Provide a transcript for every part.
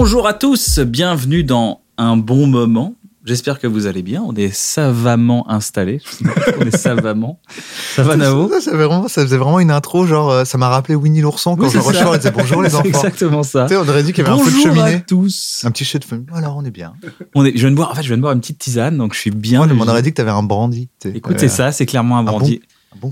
Bonjour à tous, bienvenue dans un bon moment. J'espère que vous allez bien. On est savamment installés. On est savamment. Ça va, Navo ça, ça, fait vraiment, ça faisait vraiment une intro, genre, euh, ça m'a rappelé Winnie l'ourson quand Oui, c'est ça. Rochefort disait bonjour les C'est enfants. exactement ça. Tu sais, on aurait dit qu'il y avait un peu de Bonjour à cheminée. tous. Un petit chef de. Alors, on est bien. On est, je viens de boire, en fait, je viens de boire une petite tisane, donc je suis bien. Moi, on aurait dit que tu avais un brandy. Écoute, Euh, c'est ça, c'est clairement un brandy. Un bon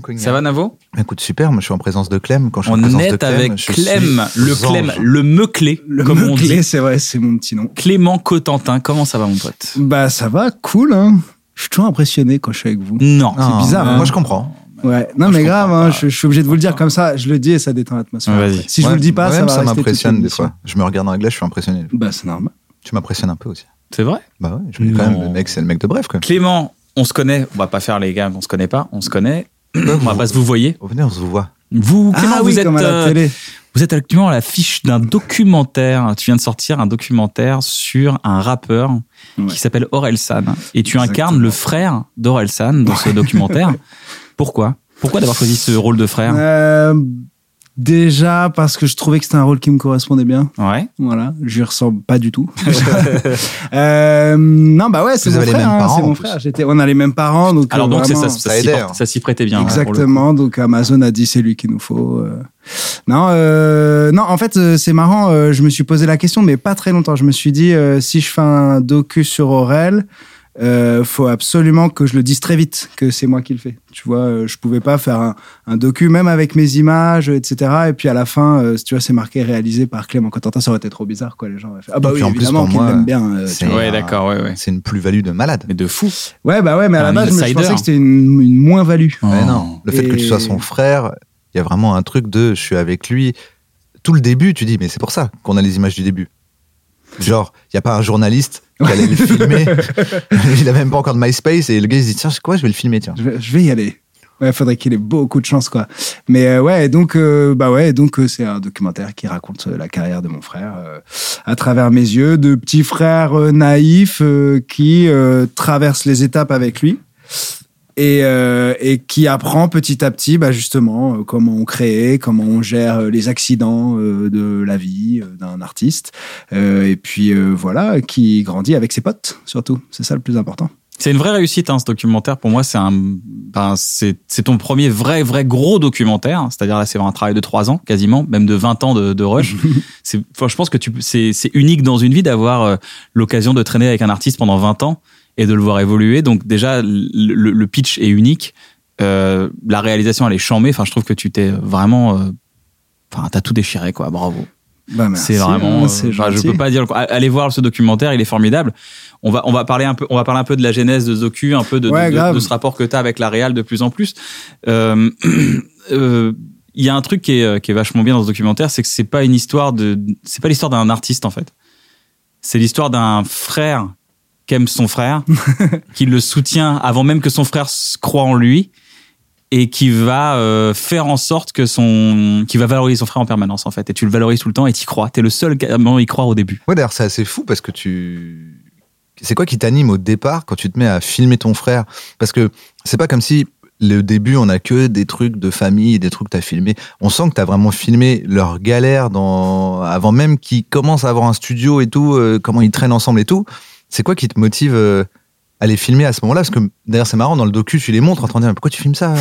cognac. ça va, Navo? Écoute, super. Moi, je suis en présence de Clem. Quand je suis en On présence de est Clem, avec Clem, le Clem, le me-clé, Le comme on dit. c'est vrai, c'est mon petit nom. Clément Cotentin, comment ça va, mon pote? Bah, ça va, cool, hein. Je suis toujours impressionné quand je suis avec vous. Non. Ah, bizarre, Moi, hein. je comprends. Ouais, non, Moi, je mais grave, hein, je, je suis obligé de vous le dire comme ça. Je le dis et ça détend l'atmosphère. Si je Ouais, vous le dis pas, ça va ça m'impressionne des fois. Je me regarde dans la glace, je suis impressionné. Bah, c'est normal. Tu m'impressionnes un peu aussi. C'est vrai? Bah ouais, je me dis quand même, le mec, c'est le mec de bref, quoi. Clément, on se connaît. On va pas faire les gars, on se connaît pas. On se connaît. On va pas se vous voyez. Venez, on se voit. Vous, Clément, ah vous oui, êtes, comme à la euh, télé. vous êtes actuellement à l'affiche d'un documentaire. Tu viens de sortir un documentaire sur un rappeur Ouais. qui s'appelle Orelsan. Et tu Exactement. incarnes le frère d'Orelsan dans ce documentaire. Pourquoi? Pourquoi d'avoir choisi ce rôle de frère? Euh, déjà, parce que je trouvais que c'était un rôle qui me correspondait bien. Ouais. Voilà, je lui ressemble pas du tout. euh, non, bah ouais, c'est mon hein, mon frère. J'étais, on a les mêmes parents, donc. Alors euh, donc c'est ça, vraiment- ça, ça s'y hein. ça s'y prêtait bien. hein. Exactement. Donc Amazon a dit c'est lui qu'il nous faut. euh. Non, euh, non. En fait, euh, c'est marrant. je me suis posé la question, mais pas très longtemps. Je me suis dit euh, si je fais un docu sur Aurel, euh, faut absolument que je le dise très vite que c'est moi qui le fais. Tu vois, euh, je pouvais pas faire un, un docu même avec mes images, etc. Et puis à la fin, euh, tu vois, c'est marqué réalisé par Clément Cotentin. Ça aurait été trop bizarre, quoi. Les gens auraient fait ah bah oui, en plus, évidemment pour qu'il moi, l'aime bien. euh, c'est-. Ouais, d'accord, ouais, ouais. C'est une plus-value de malade. Mais de fou. Ouais, bah ouais, mais à la base, je pensais que c'était une, une moins value. Ouais, Oh. non. Le fait que tu sois son frère, il y a vraiment un truc de je suis avec lui. Tout le début, tu dis, mais c'est pour ça qu'on a les images du début. Genre, il n'y a pas un journaliste qui allait le filmer. il a même pas encore de MySpace et le gars il se dit, tiens, c'est quoi, je vais le filmer, tiens. Je vais, je vais y aller. Ouais, faudrait qu'il ait beaucoup de chance, quoi. Mais euh, ouais, donc euh, bah ouais, donc euh, c'est un documentaire qui raconte la carrière de mon frère à travers mes yeux, de petit frère naïf qui traverse les étapes avec lui et, euh, et qui apprend petit à petit, bah justement, euh, comment on crée, comment on gère euh, les accidents euh, de la vie d'un artiste, Euh, et puis euh, voilà, qui grandit avec ses potes surtout. C'est ça le plus important. C'est une vraie réussite, hein, ce documentaire. Pour moi, c'est un, ben, c'est, ton premier vrai, vrai gros documentaire. C'est-à-dire là, c'est un travail de trois ans, quasiment, même de 20 ans de, de rush. c'est, enfin, je pense que tu, c'est, c'est unique dans une vie d'avoir l'occasion de traîner avec un artiste pendant 20 ans et de le voir évoluer. Donc déjà, le, pitch est unique. Euh, la réalisation, elle est chambée. Enfin, je trouve que tu t'es vraiment, euh, enfin, t'as tout déchiré, quoi. Bravo. Bah, merci, C'est vraiment. hein, euh, je peux pas dire. le- Allez voir ce documentaire, il est formidable. On va on va parler un peu on va parler un peu de la genèse de docu, un peu de, de- Ouais, de, grave. de ce rapport que tu as avec la réal de plus en plus. Euh, euh, Il y a un truc qui est, qui est vachement bien dans ce documentaire, c'est que c'est pas une histoire de c'est pas l'histoire d'un artiste en fait. C'est l'histoire d'un frère qui aime son frère, qui le soutient avant même que son frère croit en lui et qui va euh, faire en sorte que son qui va valoriser son frère en permanence en fait et tu le valorises tout le temps et t'y crois t'es le seul à y croire au début Ouais, d'ailleurs, c'est assez fou parce que tu. C'est quoi qui t'anime au départ quand tu te mets à filmer ton frère? Parce que c'est pas comme si le début, on a que des trucs de famille, des trucs que t'as filmé. On sent que t'as vraiment filmé leur galère dans... avant même qu'ils commencent à avoir un studio et tout, euh, comment ils traînent ensemble et tout. C'est quoi qui te motive euh, à les filmer à ce moment-là Parce que d'ailleurs, c'est marrant, dans le docu, tu les montres en train de dire, mais pourquoi tu filmes ça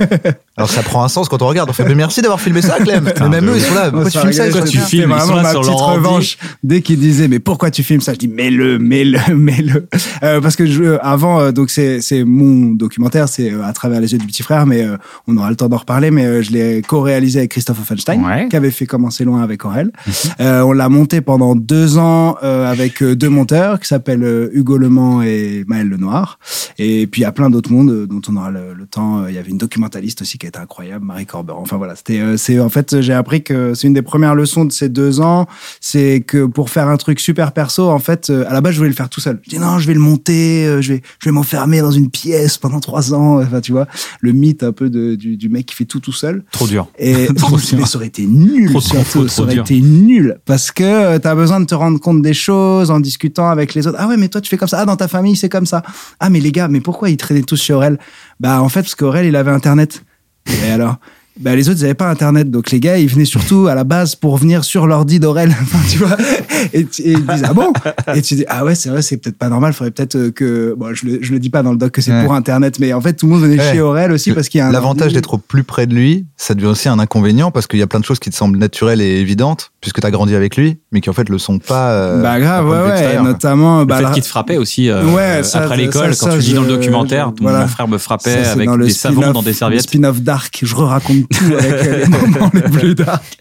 Alors ça prend un sens quand on regarde. On fait, mais merci d'avoir filmé ça, Clem. Mais même eux, ils sont là. Pourquoi tu filmes ça C'était tu filmes, ils sont vraiment là ma sur petite revanche. Dès qu'ils disaient, mais pourquoi tu filmes ça? Je dis, mets-le, mets-le, mets-le. Euh, parce que je, avant, euh, donc c'est c'est mon documentaire, c'est euh, à travers les yeux du petit frère, mais euh, on aura le temps d'en reparler. Mais euh, je l'ai co-réalisé avec Christophe Offenstein, Ouais. qui avait fait Commencer loin avec Aurel. Euh, on l'a monté pendant deux ans euh, avec euh, deux monteurs qui s'appellent euh, Hugo Lement et Maël Lenoir. Et puis il y a plein d'autres mondes euh, dont on aura le, le temps. Euh, Il y avait une documentaliste aussi qui était incroyable, Marie Corberan. Enfin voilà, c'était euh, c'est en fait j'ai appris que c'est une des premières leçons de ces deux ans, c'est que pour faire un truc super perso, en fait, à la base je voulais le faire tout seul. Je dis non, je vais le monter, je vais je vais m'enfermer dans une pièce pendant trois ans. Enfin tu vois, le mythe un peu de, du, du mec qui fait tout tout seul. Trop dur. Et Trop dur. mais ça aurait été nul, Trop, trop surtout, faux, ça trop aurait dur. été nul. Parce que tu as besoin de te rendre compte des choses en discutant avec les autres. Ah ouais, mais toi, tu fais comme ça. Ah, dans ta famille, c'est comme ça. Ah, mais les gars, mais pourquoi ils traînaient tous chez Aurel? Bah, en fait, parce qu'Aurel, il avait Internet. Et alors? Bah, les autres, ils n'avaient pas Internet. Donc, les gars, ils venaient surtout à la base pour venir sur l'ordi d'Aurel. Enfin, tu vois. Et, ils disent, ah bon? Et tu dis, ah ouais, c'est vrai, c'est peut-être pas normal. Faudrait peut-être euh, que. Bon, je le, je le dis pas dans le doc que c'est Ouais. pour Internet, mais en fait, tout le monde venait Ouais. chez Aurel aussi parce qu'il y a un. L'avantage d'être au plus près de lui, ça devient aussi un inconvénient parce qu'il y a plein de choses qui te semblent naturelles et évidentes puisque tu as grandi avec lui, mais qui en fait le sont pas. euh, bah grave, ouais, ouais, notamment. Le bah, fait la- qu'il te frappait aussi euh, Ouais, ça, après l'école, quand ça, tu dis dans le je- documentaire, je- ton voilà. frère me frappait Ça, avec dans le des savons dans des le serviettes. spin-off dark, je raconte tout avec les moments les plus dark.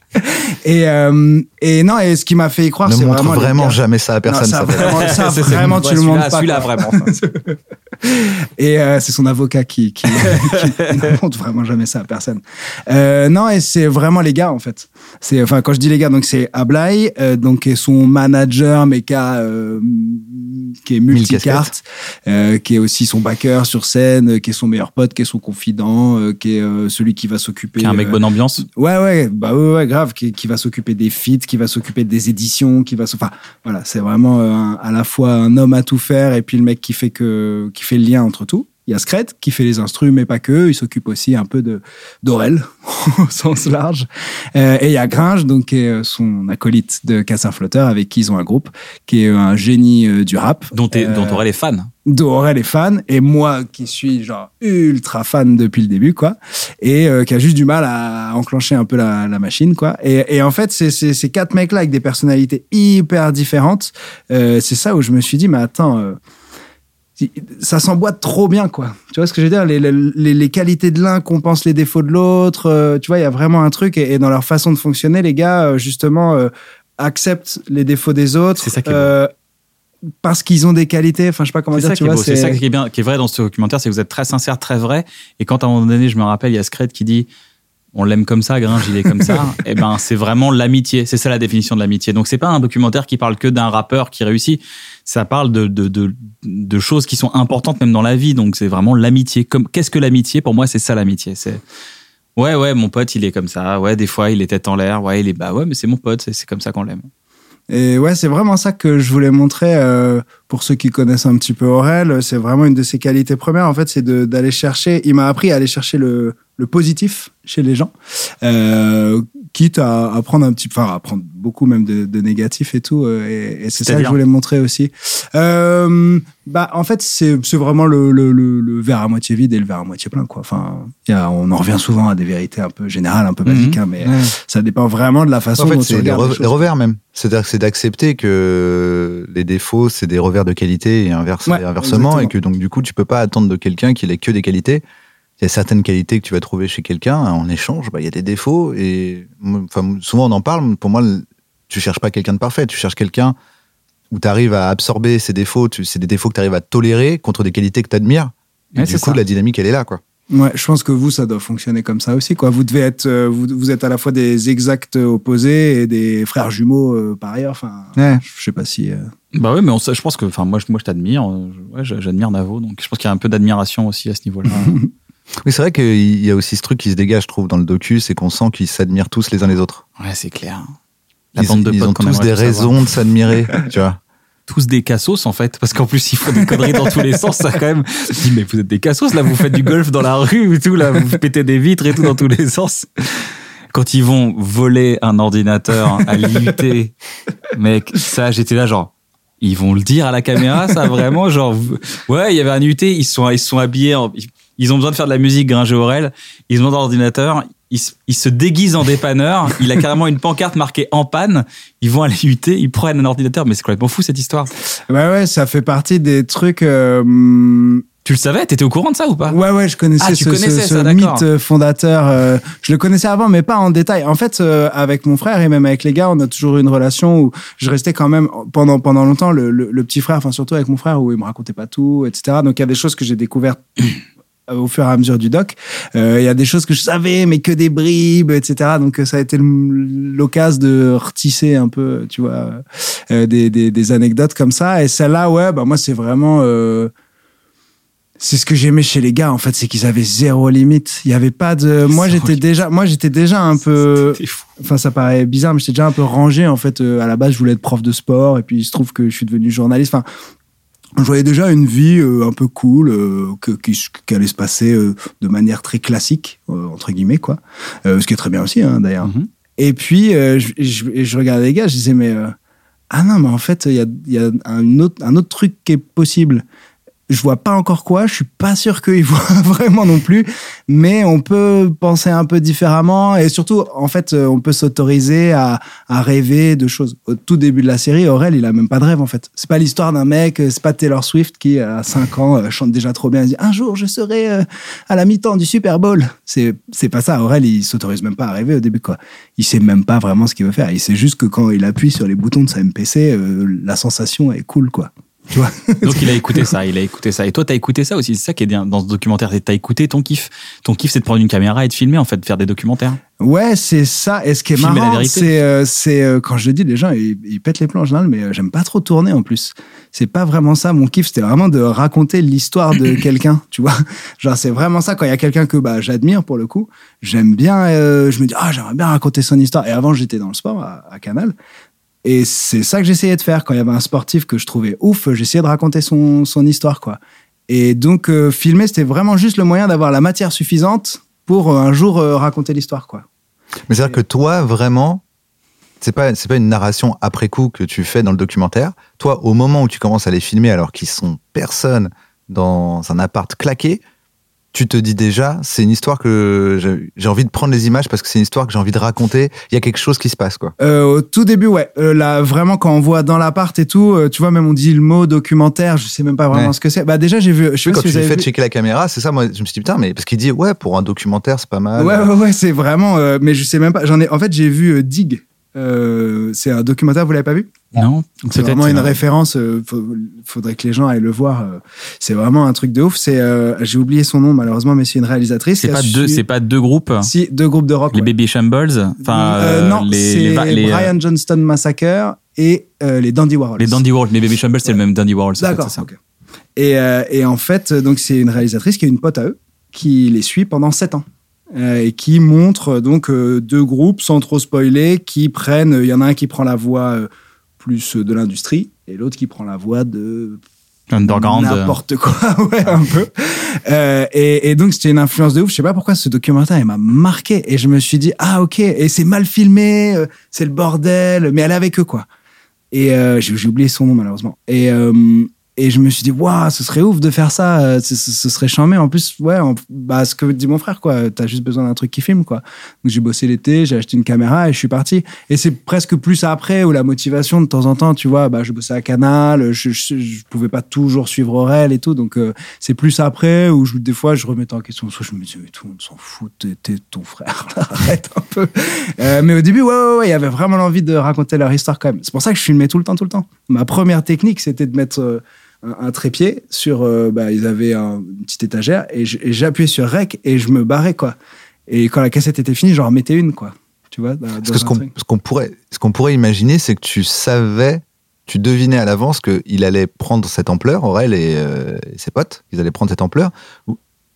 Et, euh, et non, et ce qui m'a fait y croire, Ne c'est montre vraiment. vraiment jamais ça à personne. Non, ça, ça vraiment, ça, vraiment, tu ouais, le montres pas. Celui-là, vraiment. Et euh, c'est son avocat qui, qui, qui ne montre vraiment jamais ça à personne. Euh, non, et c'est vraiment les gars en fait. C'est enfin quand je dis les gars, donc c'est Ablai, euh, donc qui est son manager, mais qui a, euh, qui est multicarte, euh, qui est aussi son backer sur scène, qui est son meilleur pote, qui est son confident, euh, qui est celui qui va s'occuper. Qui est un mec bonne ambiance. Ouais, ouais, bah ouais, ouais, grave, qui, qui va s'occuper des feats, qui va s'occuper des éditions, qui va, enfin, voilà, c'est vraiment un- à la fois un homme à tout faire et puis le mec qui fait que, qui fait le lien entre tout. Il y a Scred qui fait les instruments, mais pas que. Il s'occupe aussi un peu de d'Aurel au sens large. Euh, et il y a Gringe, donc qui est euh, son acolyte de Cassin Flotteur, avec qui ils ont un groupe, qui est un génie euh, du rap. Dont Euh, dont t'aurais les fans. d'Aurel est fan et moi qui suis genre ultra fan depuis le début quoi et qui a juste du mal à enclencher un peu la, la machine quoi et, et en fait c'est ces quatre mecs là avec des personnalités hyper différentes c'est ça où je me suis dit mais attends ça s'emboîte trop bien quoi tu vois ce que je veux dire? Les, les, les qualités de l'un compensent les défauts de l'autre euh, tu vois il y a vraiment un truc et, et dans leur façon de fonctionner les gars euh, justement euh, acceptent les défauts des autres C'est ça qui est parce qu'ils ont des qualités enfin je sais pas comment C'est dire ça, tu vois. C'est ça qui est bien, qui est vrai dans ce documentaire, c'est que vous êtes très sincère, très vrai. Et quand à un moment donné, je me rappelle, il y a Scred qui dit on l'aime comme ça, Gringe, il est comme ça. et ben, c'est vraiment l'amitié. C'est ça la définition de l'amitié. Donc, c'est pas un documentaire qui parle que d'un rappeur qui réussit. Ça parle de, de, de, de choses qui sont importantes même dans la vie. Donc, c'est vraiment l'amitié. Comme, qu'est-ce que l'amitié? Pour moi, c'est ça l'amitié. C'est, ouais, ouais, mon pote, il est comme ça. Ouais, des fois, il est tête en l'air. Ouais, il est, bah ouais, mais c'est mon pote. C'est, comme ça qu'on l'aime. Et ouais, c'est vraiment ça que je voulais montrer euh, pour ceux qui connaissent un petit peu Aurel. C'est vraiment une de ses qualités premières. En fait, c'est d'aller chercher. Il m'a appris à aller chercher le, le positif chez les gens, euh, quitte à, à prendre un petit, enfin, à prendre beaucoup même de, de négatifs et tout. euh, Et, et c'est ça que je voulais montrer aussi. Euh, bah, en fait, c'est vraiment le, le, le, le verre à moitié vide et le verre à moitié plein, quoi. Enfin, il y a, on en revient souvent à des vérités un peu générales, un peu basiques, hein, mais ça dépend vraiment de la façon En fait, c'est re- choses. revers même. C'est-à-dire c'est d'accepter que les défauts, c'est des revers de qualité et inverse, Ouais, et inversement, exactement. et que donc du coup, tu peux pas attendre de quelqu'un qu'il ait que des qualités. Il y a certaines qualités que tu vas trouver chez quelqu'un en échange, bah, il y a des défauts et enfin, souvent on en parle. Pour moi, tu cherches pas quelqu'un de parfait, tu cherches quelqu'un où tu arrives à absorber ses défauts, tu- c'est des défauts que tu arrives à tolérer contre des qualités que tu admires. Et Ouais, du c'est coup, ça. la dynamique, elle est là, quoi. Ouais, je pense que vous, ça doit fonctionner comme ça aussi, quoi. Vous devez être, euh, vous, vous êtes à la fois des exacts opposés et des frères jumeaux euh, par ailleurs. Enfin, Ouais. je sais pas si. euh, Bah ouais, mais on, je pense que, enfin, moi, je, moi, je t'admire. Ouais, j'admire Navo. Donc, je pense qu'il y a un peu d'admiration aussi à ce niveau-là. Oui, c'est vrai qu'il y a aussi ce truc qui se dégage, je trouve, dans le docu, c'est qu'on sent qu'ils s'admirent tous les uns les autres. ouais, c'est clair. La Ils, bande de ils potes ont tous des raisons de s'admirer, tu vois. Tous des cassos, en fait. Parce qu'en plus, ils font des conneries dans tous les sens. Ça, quand même. Te dis, mais vous êtes des cassos, là. Vous faites du golf dans la rue et tout, là. Vous pétez des vitres et tout dans tous les sens. Quand ils vont voler un ordinateur à l'IUT, mec, ça, j'étais là, genre, Ils vont le dire à la caméra, ça vraiment genre ouais, il y avait un UT, ils sont ils se sont habillés, en- ils ont besoin de faire de la musique Gringer Aurel, ils ont l'ordinateur, ils, ils se déguisent en dépanneur, il a carrément une pancarte marquée en panne, ils vont à la UT, ils prennent un ordinateur, mais c'est complètement fou cette histoire. Ouais, ouais, ça fait partie des trucs. euh, Tu le savais, t'étais au courant de ça ou pas? Ouais, ouais, je connaissais Ah, ce, connaissais ce- ça, ce d'accord. mythe fondateur. euh, je le connaissais avant, mais pas en détail. En fait, euh, avec mon frère et même avec les gars, on a toujours eu une relation où je restais quand même pendant pendant longtemps le, le, le petit frère, enfin surtout avec mon frère, où il me racontait pas tout, etc. Donc il y a des choses que j'ai découvertes au fur et à mesure du doc. Euh, Il y a des choses que je savais, mais que des bribes, etc. Donc euh, ça a été l'occasion de retisser un peu, tu vois, euh, des, des, des anecdotes comme ça. Et celle-là, ouais, bah moi c'est vraiment... euh, c'est ce que j'aimais chez les gars en fait, c'est qu'ils avaient zéro limite. Il y avait pas de. Moi j'étais déjà, moi j'étais déjà un peu. Enfin ça paraît bizarre, mais j'étais déjà un peu rangé en fait. Euh, à la base je voulais être prof de sport et puis il se trouve que je suis devenu journaliste. Enfin, je voyais déjà une vie euh, un peu cool euh, que, qui, qui allait se passer euh, de manière très classique euh, entre guillemets quoi. Euh, ce qui est très bien aussi hein, d'ailleurs. Mhm. Et puis, euh, je, je, je regardais les gars, je disais, mais euh, ah non, mais en fait, il y a, il y a un, autre, un autre truc qui est possible. Je vois pas encore quoi, je suis pas sûr qu'ils voient vraiment non plus, mais on peut penser un peu différemment et surtout, en fait, euh, on peut s'autoriser à, rêver de choses. Au tout début de la série, Aurel, il a même pas de rêve en fait. C'est pas l'histoire d'un mec, euh, c'est pas Taylor Swift qui, à 5 ans, euh, chante déjà trop bien et dit un jour je serai à la mi-temps du Super Bowl. C'est, c'est pas ça. Aurel, il s'autorise même pas à rêver au début, quoi. Il sait même pas vraiment ce qu'il veut faire. Il sait juste que quand il appuie sur les boutons de sa MPC, la sensation est cool, quoi. Tu vois? Donc il a écouté ça, il a écouté ça. Et toi, t'as écouté ça aussi. C'est ça qui est bien dans ce documentaire. T'as écouté ton kiff. Ton kiff, c'est de prendre une caméra et de filmer, en fait, de faire des documentaires. Ouais, c'est ça. Et ce qui est Filmer la marrant, vérité. c'est, euh, c'est euh, quand je le dis, les gens, ils, ils pètent les plans en général, mais euh, j'aime pas trop tourner en plus. C'est pas vraiment ça. Mon kiff, c'était vraiment de raconter l'histoire de quelqu'un, tu vois. Genre, c'est vraiment ça. Quand il y a quelqu'un que bah, j'admire pour le coup, j'aime bien, euh, je me dis, ah, j'aimerais bien raconter son histoire. Et avant, j'étais dans le sport à, à Canal. Et c'est ça que j'essayais de faire. Quand il y avait un sportif que je trouvais ouf, j'essayais de raconter son, son histoire, quoi. Et donc, euh, filmer, c'était vraiment juste le moyen d'avoir la matière suffisante pour euh, un jour euh, raconter l'histoire, quoi. Mais c'est-à-dire que toi, vraiment, c'est pas, pas une narration après coup que tu fais dans le documentaire. Toi, au moment où tu commences à les filmer alors qu'ils sont personne dans un appart claqué, tu te dis déjà, c'est une histoire que j'ai- envie de prendre les images parce que c'est une histoire que j'ai envie de raconter. Il y a quelque chose qui se passe, quoi. Euh, au tout début, ouais. Euh, là, vraiment, quand on voit dans l'appart et tout, euh, tu vois, même on dit le mot documentaire, je sais même pas vraiment Ouais. ce que c'est. Bah, déjà, j'ai vu. Je sais Oui, pas quand si tu fais checker la caméra, c'est ça, moi, je me suis dit, putain, mais parce qu'il dit, ouais, pour un documentaire, c'est pas mal. Ouais, ouais, ouais, c'est vraiment. euh, mais je sais même pas. J'en ai. En fait, j'ai vu euh, Dig. Euh, c'est un documentaire, vous l'avez pas vu? Non C'est vraiment une référence. euh, faudrait que les gens aillent le voir. euh, c'est vraiment un truc de ouf. C'est. euh, j'ai oublié son nom malheureusement, mais c'est une réalisatrice. C'est pas deux, su- c'est pas deux groupes? Si deux groupes de rock. Les ouais. Baby Shambles. Enfin, non, les, les, Brian Johnston Massacre et les Dandy Warhols. les Dandy Warhols. Les Baby Shambles, c'est le même Dandy Warhols. en fait, D'accord. c'est ça. ok. Et, et en fait, donc c'est une réalisatrice qui est une pote à eux, qui les suit pendant sept ans. Euh, et qui montre euh, donc euh, deux groupes sans trop spoiler qui prennent il y en a un qui prend la voie plus de l'industrie et l'autre qui prend la voie de Underground. n'importe quoi. Ouais un peu. Euh, et, et donc c'était une influence de ouf. Je sais pas pourquoi ce documentaire il m'a marqué. Et je me suis dit ah ok et c'est mal filmé c'est le bordel mais elle est avec eux quoi. Et euh, j'ai j'ai oublié son nom malheureusement. Et euh, et je me suis dit waouh ce serait ouf de faire ça euh, ce, ce- ce serait charmé en plus ouais bah ce que dit mon frère quoi t'as juste besoin d'un truc qui filme quoi. Donc j'ai bossé l'été j'ai acheté une caméra et je suis parti. Et c'est presque plus après où la motivation de temps en temps tu vois bah je bossais à Canal je, je, pouvais pas toujours suivre Aurel et tout. Donc euh, c'est plus après où des fois je remettais en question. Soit je me disais mais tout le monde s'en fout t'es- ton frère arrête un peu. Euh, mais au début ouais ouais il y avait vraiment l'envie de raconter leur histoire quand même. C'est pour ça que je filmais tout le temps tout le temps. Ma première technique c'était de mettre un, un trépied sur euh, bah, ils avaient un- une petite étagère et j'appuyais sur rec et je me barrais quoi et quand la cassette était finie j'en remettais une quoi tu vois dans- Parce dans que ce qu'on pourrait, ce qu'on pourrait imaginer, c'est que tu savais, tu devinais à l'avance qu'il allait prendre cette ampleur, Aurel et, euh, et ses potes, ils allaient prendre cette ampleur.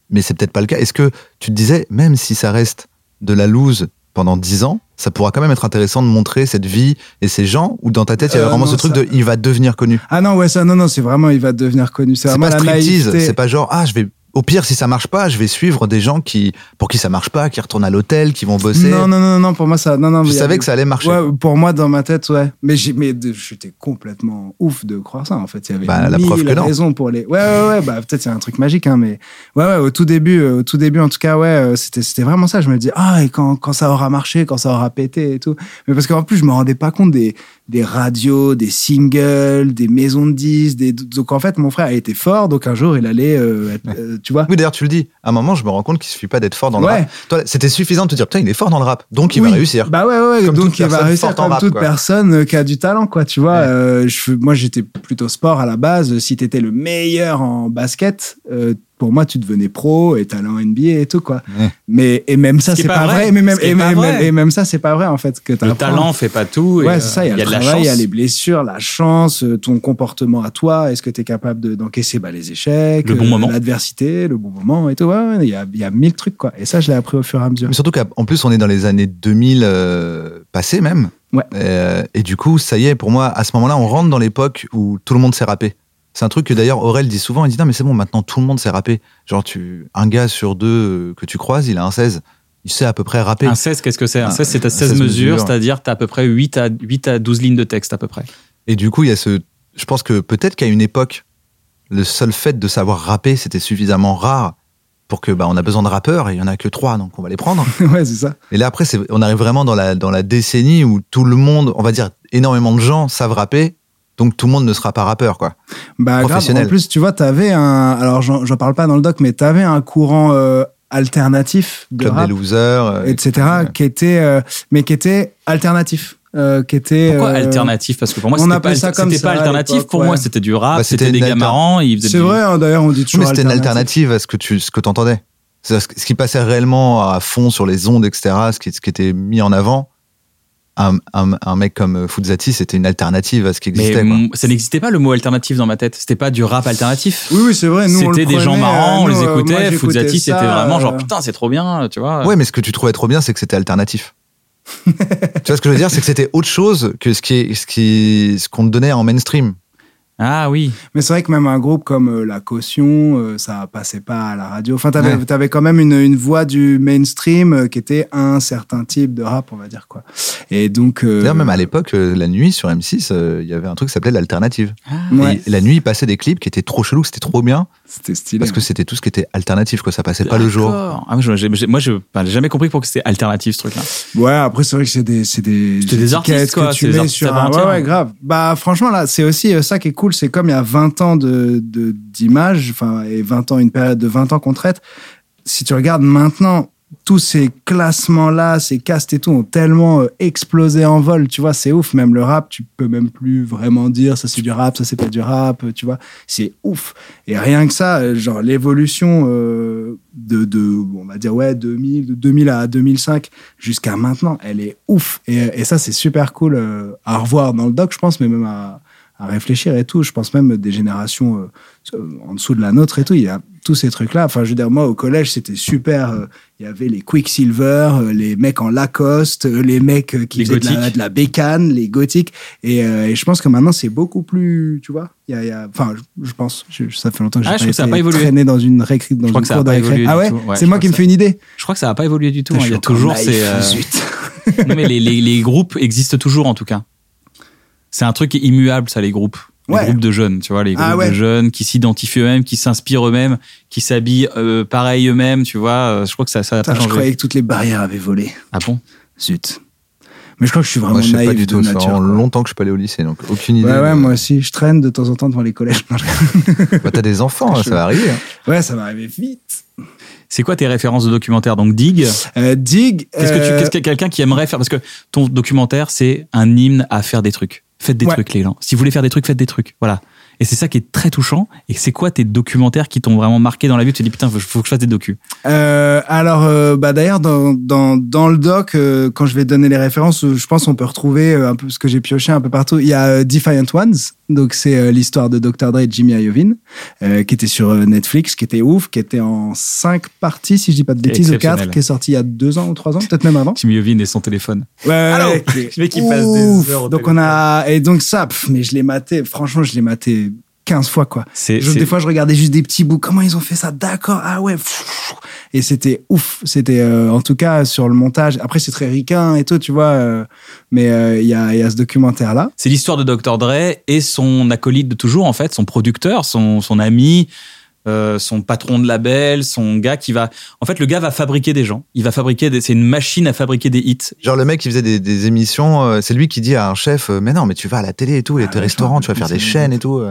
Mais c'est peut-être pas le cas. Est-ce que tu te disais, même si ça reste de la loose pendant 10 ans, ça pourra quand même être intéressant de montrer cette vie et ces gens, ou dans ta tête, il y avait Euh, vraiment non, ce truc ça- de il va devenir connu. ah non ouais ça non non c'est vraiment il va devenir connu c'est pas la striptease, c'est pas genre, ah, je vais Au pire, si ça marche pas, je vais suivre des gens qui, pour qui ça marche pas, qui retournent à l'hôtel, qui vont bosser. Non, non, non, non, pour moi, ça. Non, non, Je savais avait- que ça allait marcher. Ouais, pour moi, dans ma tête, ouais. Mais j'étais complètement ouf de croire ça, en fait. Il y avait Bah, la preuve que non. raisons pour les. Ouais, ouais, ouais. Bah, peut-être c'est un truc magique, hein, mais ouais, ouais. Au tout début, euh, au tout début, en tout cas, ouais, euh, c'était, c'était vraiment ça. Je me dis, ah, et quand, quand ça aura marché, quand ça aura pété et tout. Mais parce qu'en plus, je me rendais pas compte des, des radios, des singles, des maisons de disques, des. Donc en fait, mon frère a été fort, donc un jour, il allait, euh, être- euh, tu vois. Oui, d'ailleurs, tu le dis. À un moment, je me rends compte qu'il suffit pas d'être fort dans le Ouais. rap. C'était suffisant de te dire, putain, il est fort dans le rap, donc il va réussir. Bah ouais, ouais, ouais. Comme donc il va réussir comme rap, toute quoi. personne euh, qui a du talent, quoi. Tu vois, Ouais. euh, je, moi j'étais plutôt sport à la base. Si t'étais le meilleur en basket, pour moi tu devenais pro et talent NBA et tout, quoi. Ouais. Mais et même ça c'est pas pas vrai. vrai. Mais même Ce qui est et pas même, vrai. et même ça c'est pas vrai en fait que Le talent fait pas tout. et, Ouais, euh, c'est ça. Il y a, de le travail, il y a chance. les blessures, la chance, euh, ton comportement à toi. Est-ce que tu es capable de- d'encaisser bah, les échecs, Le bon euh, moment. l'adversité, le bon moment et tout. Ouais, ouais, il y a, il y a mille trucs, quoi. Et ça, je l'ai appris au fur et à mesure. Mais surtout qu'en plus, on est dans les années 2000 euh, passées même. Ouais. Euh, et du coup, ça y est, pour moi, à ce moment-là, on rentre dans l'époque où tout le monde s'est rappé. C'est un truc que d'ailleurs Aurel dit souvent. Il dit non, mais c'est bon, maintenant tout le monde s'est rappé. Genre, tu, un gars sur deux euh, que tu croises, il a un 16. Il sait à peu près rapper. Un 16, qu'est-ce que c'est? Un Un- 16, c'est à un 16 16 mesures, mesures. c'est-à-dire tu as à peu près 8 à, 8 à 12 lignes de texte à peu près. Et du coup, il y a ce. Je pense que peut-être qu'à une époque, le seul fait de savoir rapper, c'était suffisamment rare pour que bah, on a besoin de rappeurs et il y en a que trois, donc on va les prendre. ouais, c'est ça. Et là après, c'est- on arrive vraiment dans la dans la décennie où tout le monde, on va dire énormément de gens savent rapper, donc tout le monde ne sera pas rappeur, quoi. Bah, grave. professionnel. En plus, tu vois, t'avais un. Alors, j'en parle pas dans le doc, mais t'avais un courant euh, alternatif de Club rap, des losers, euh, etc., qui était, euh, mais qui était alternatif, euh, qui était. Pourquoi euh, alternatif? Parce que pour moi, c'était pas, ça comme pas alternatif. Pour ouais. moi, c'était du rap, Bah, c'était des gars marrants. C'est du- vrai, hein, d'ailleurs, on dit toujours. mais c'était une alternatif. alternative à ce que tu ce que t'entendais. Ce qui passait réellement à fond sur les ondes, etc. Ce qui, ce qui était mis en avant. Un, un, un mec comme Fuzati, c'était une alternative à ce qui Mais existait. quoi. ça n'existait pas le mot alternatif dans ma tête. C'était pas du rap alternatif. Oui, oui, c'est vrai. C'était des gens marrants, on euh, les euh, moi, écoutait. j'écoutais Fuzati, c'était vraiment genre euh, putain, c'est trop bien, tu vois. Ouais, mais ce que tu trouvais trop bien, c'est que c'était alternatif. tu vois ce que je veux dire, c'est que c'était autre chose que ce qui est, ce qui, ce qu'on te donnait en mainstream. Ah oui. Mais c'est vrai que même un groupe comme euh, La Caution, euh, ça passait pas à la radio. Enfin, t'avais Ouais. avais quand même une, une voix du mainstream euh, qui était un certain type de rap, on va dire quoi. Et donc. euh, D'ailleurs, même à l'époque, la nuit sur M6, euh, il y avait un truc qui s'appelait l'alternative. Ouais, Et la nuit, il passait des clips qui étaient trop chelous, c'était trop bien, c'était stylé. parce que c'était tout ce qui était alternatif, quoi. Ça passait pas le jour. Ah, moi, je- j'ai- moi, je j'ai jamais compris pourquoi c'était alternatif ce truc-là. Ouais, après, c'est vrai que c'est des, c'est des, C'était des artistes, quoi, que c'est tu des mets artistes sur un. Ouais, ouais, grave. Bah, franchement, là, c'est aussi euh, ça qui est cool. C'est comme il y a 20 ans de, de, d'images, enfin, et 20 ans, une période de 20 ans qu'on traite. Si tu regardes maintenant, tous ces classements-là, ces castes et tout ont tellement euh, explosé en vol, tu vois, c'est ouf. Même le rap, tu peux même plus vraiment dire ça c'est du rap, ça c'est pas du rap, euh, tu vois, c'est ouf. Et rien que ça, euh, genre l'évolution de, on va dire, ouais, 2000, de 2000 à 2005 jusqu'à maintenant, elle est ouf. Et, ça, c'est super cool à revoir dans le doc, je pense, mais même à, réfléchir et tout. Je pense même des générations en dessous de la nôtre et tout. Il y a tous ces trucs-là. Enfin, je veux dire, moi, au collège, c'était super. euh, Il y avait les Quicksilver, euh, les mecs en Lacoste, euh, les mecs qui Les faisaient de la, de la bécane, les gothiques. Et, euh, et je pense que maintenant, c'est beaucoup plus, tu vois. Il y a, il y a- enfin, je, je pense. Je- ça fait longtemps que j'ai Ah, je pas été pas évolué. traîné dans une récré, dans Je crois une que ça a pas évolué Ah ouais, c'est moi qui me fais une idée. Je crois que ça n'a pas évolué du tout. Hein. Il y a toujours ces. euh, non, mais les, les, les groupes existent toujours en tout cas. C'est un truc immuable, ça, les groupes. Les Ouais. groupes de jeunes, tu vois, les groupes Ah ouais. de jeunes qui s'identifient eux-mêmes, qui s'inspirent eux-mêmes, qui s'habillent euh, pareil eux-mêmes, tu vois. euh, Je crois que ça, ça a Putain, pas je changé. croyais que toutes les barrières avaient volé. Ah bon? Zut. Mais je crois que je suis vraiment Moi, je sais naïf pas du de tout. Ça fait longtemps que je suis pas allé au lycée, donc aucune idée. Ouais, ouais, de- moi aussi. Je traîne de temps en temps devant les collèges. Bah, t'as des enfants, Je- ça va arriver. hein. Ouais, ça va arriver vite. C'est quoi tes références de documentaires? Donc Dig, Euh, Dig. qu'est-ce que tu, euh, qu'est-ce que quelqu'un qui aimerait faire? Parce que ton documentaire, c'est un hymne à faire des trucs. Faites des Ouais. trucs, les gens. Si vous voulez faire des trucs, faites des trucs. Voilà. Et c'est ça qui est très touchant. Et c'est quoi tes documentaires qui t'ont vraiment marqué dans la vie? Tu te dis putain, faut, faut que je fasse des docus. Euh, alors, euh, bah d'ailleurs, dans, dans, dans le doc, euh, quand je vais donner les références, je pense qu'on peut retrouver un peu ce que j'ai pioché un peu partout. Il y a euh, Defiant Ones, donc c'est euh, l'histoire de Dr. Dre et Jimmy Iovine, euh, qui était sur euh, Netflix, qui était ouf, qui était en cinq parties, si je dis pas de bêtises, ou quatre, qui est sorti il y a deux ans ou trois ans, peut-être même avant. Jimmy Iovine et son téléphone. Ouais, est Je veux qu'il passe des ouf. heures au Donc on a et donc ça, pff, mais je l'ai maté. Franchement, je l'ai maté 15 fois, quoi. Je- des fois, je regardais juste des petits bouts. Comment ils ont fait ça? D'accord. Ah ouais. Et c'était ouf. C'était, euh, en tout cas, sur le montage. Après, c'est très ricain et tout, tu vois. euh, mais euh, il y, a, il y a ce documentaire-là. C'est l'histoire de Dr. Dre et son acolyte de toujours, en fait, son producteur, son, son ami, euh, son patron de label, son gars qui va. En fait, le gars va fabriquer des gens. Il va fabriquer des. C'est une machine à fabriquer des hits. Genre le mec qui faisait des, des émissions, euh, c'est lui qui dit à un chef, mais non, mais tu vas à la télé et tout, les Ah restaurants, tu vas faire des chaînes et tout.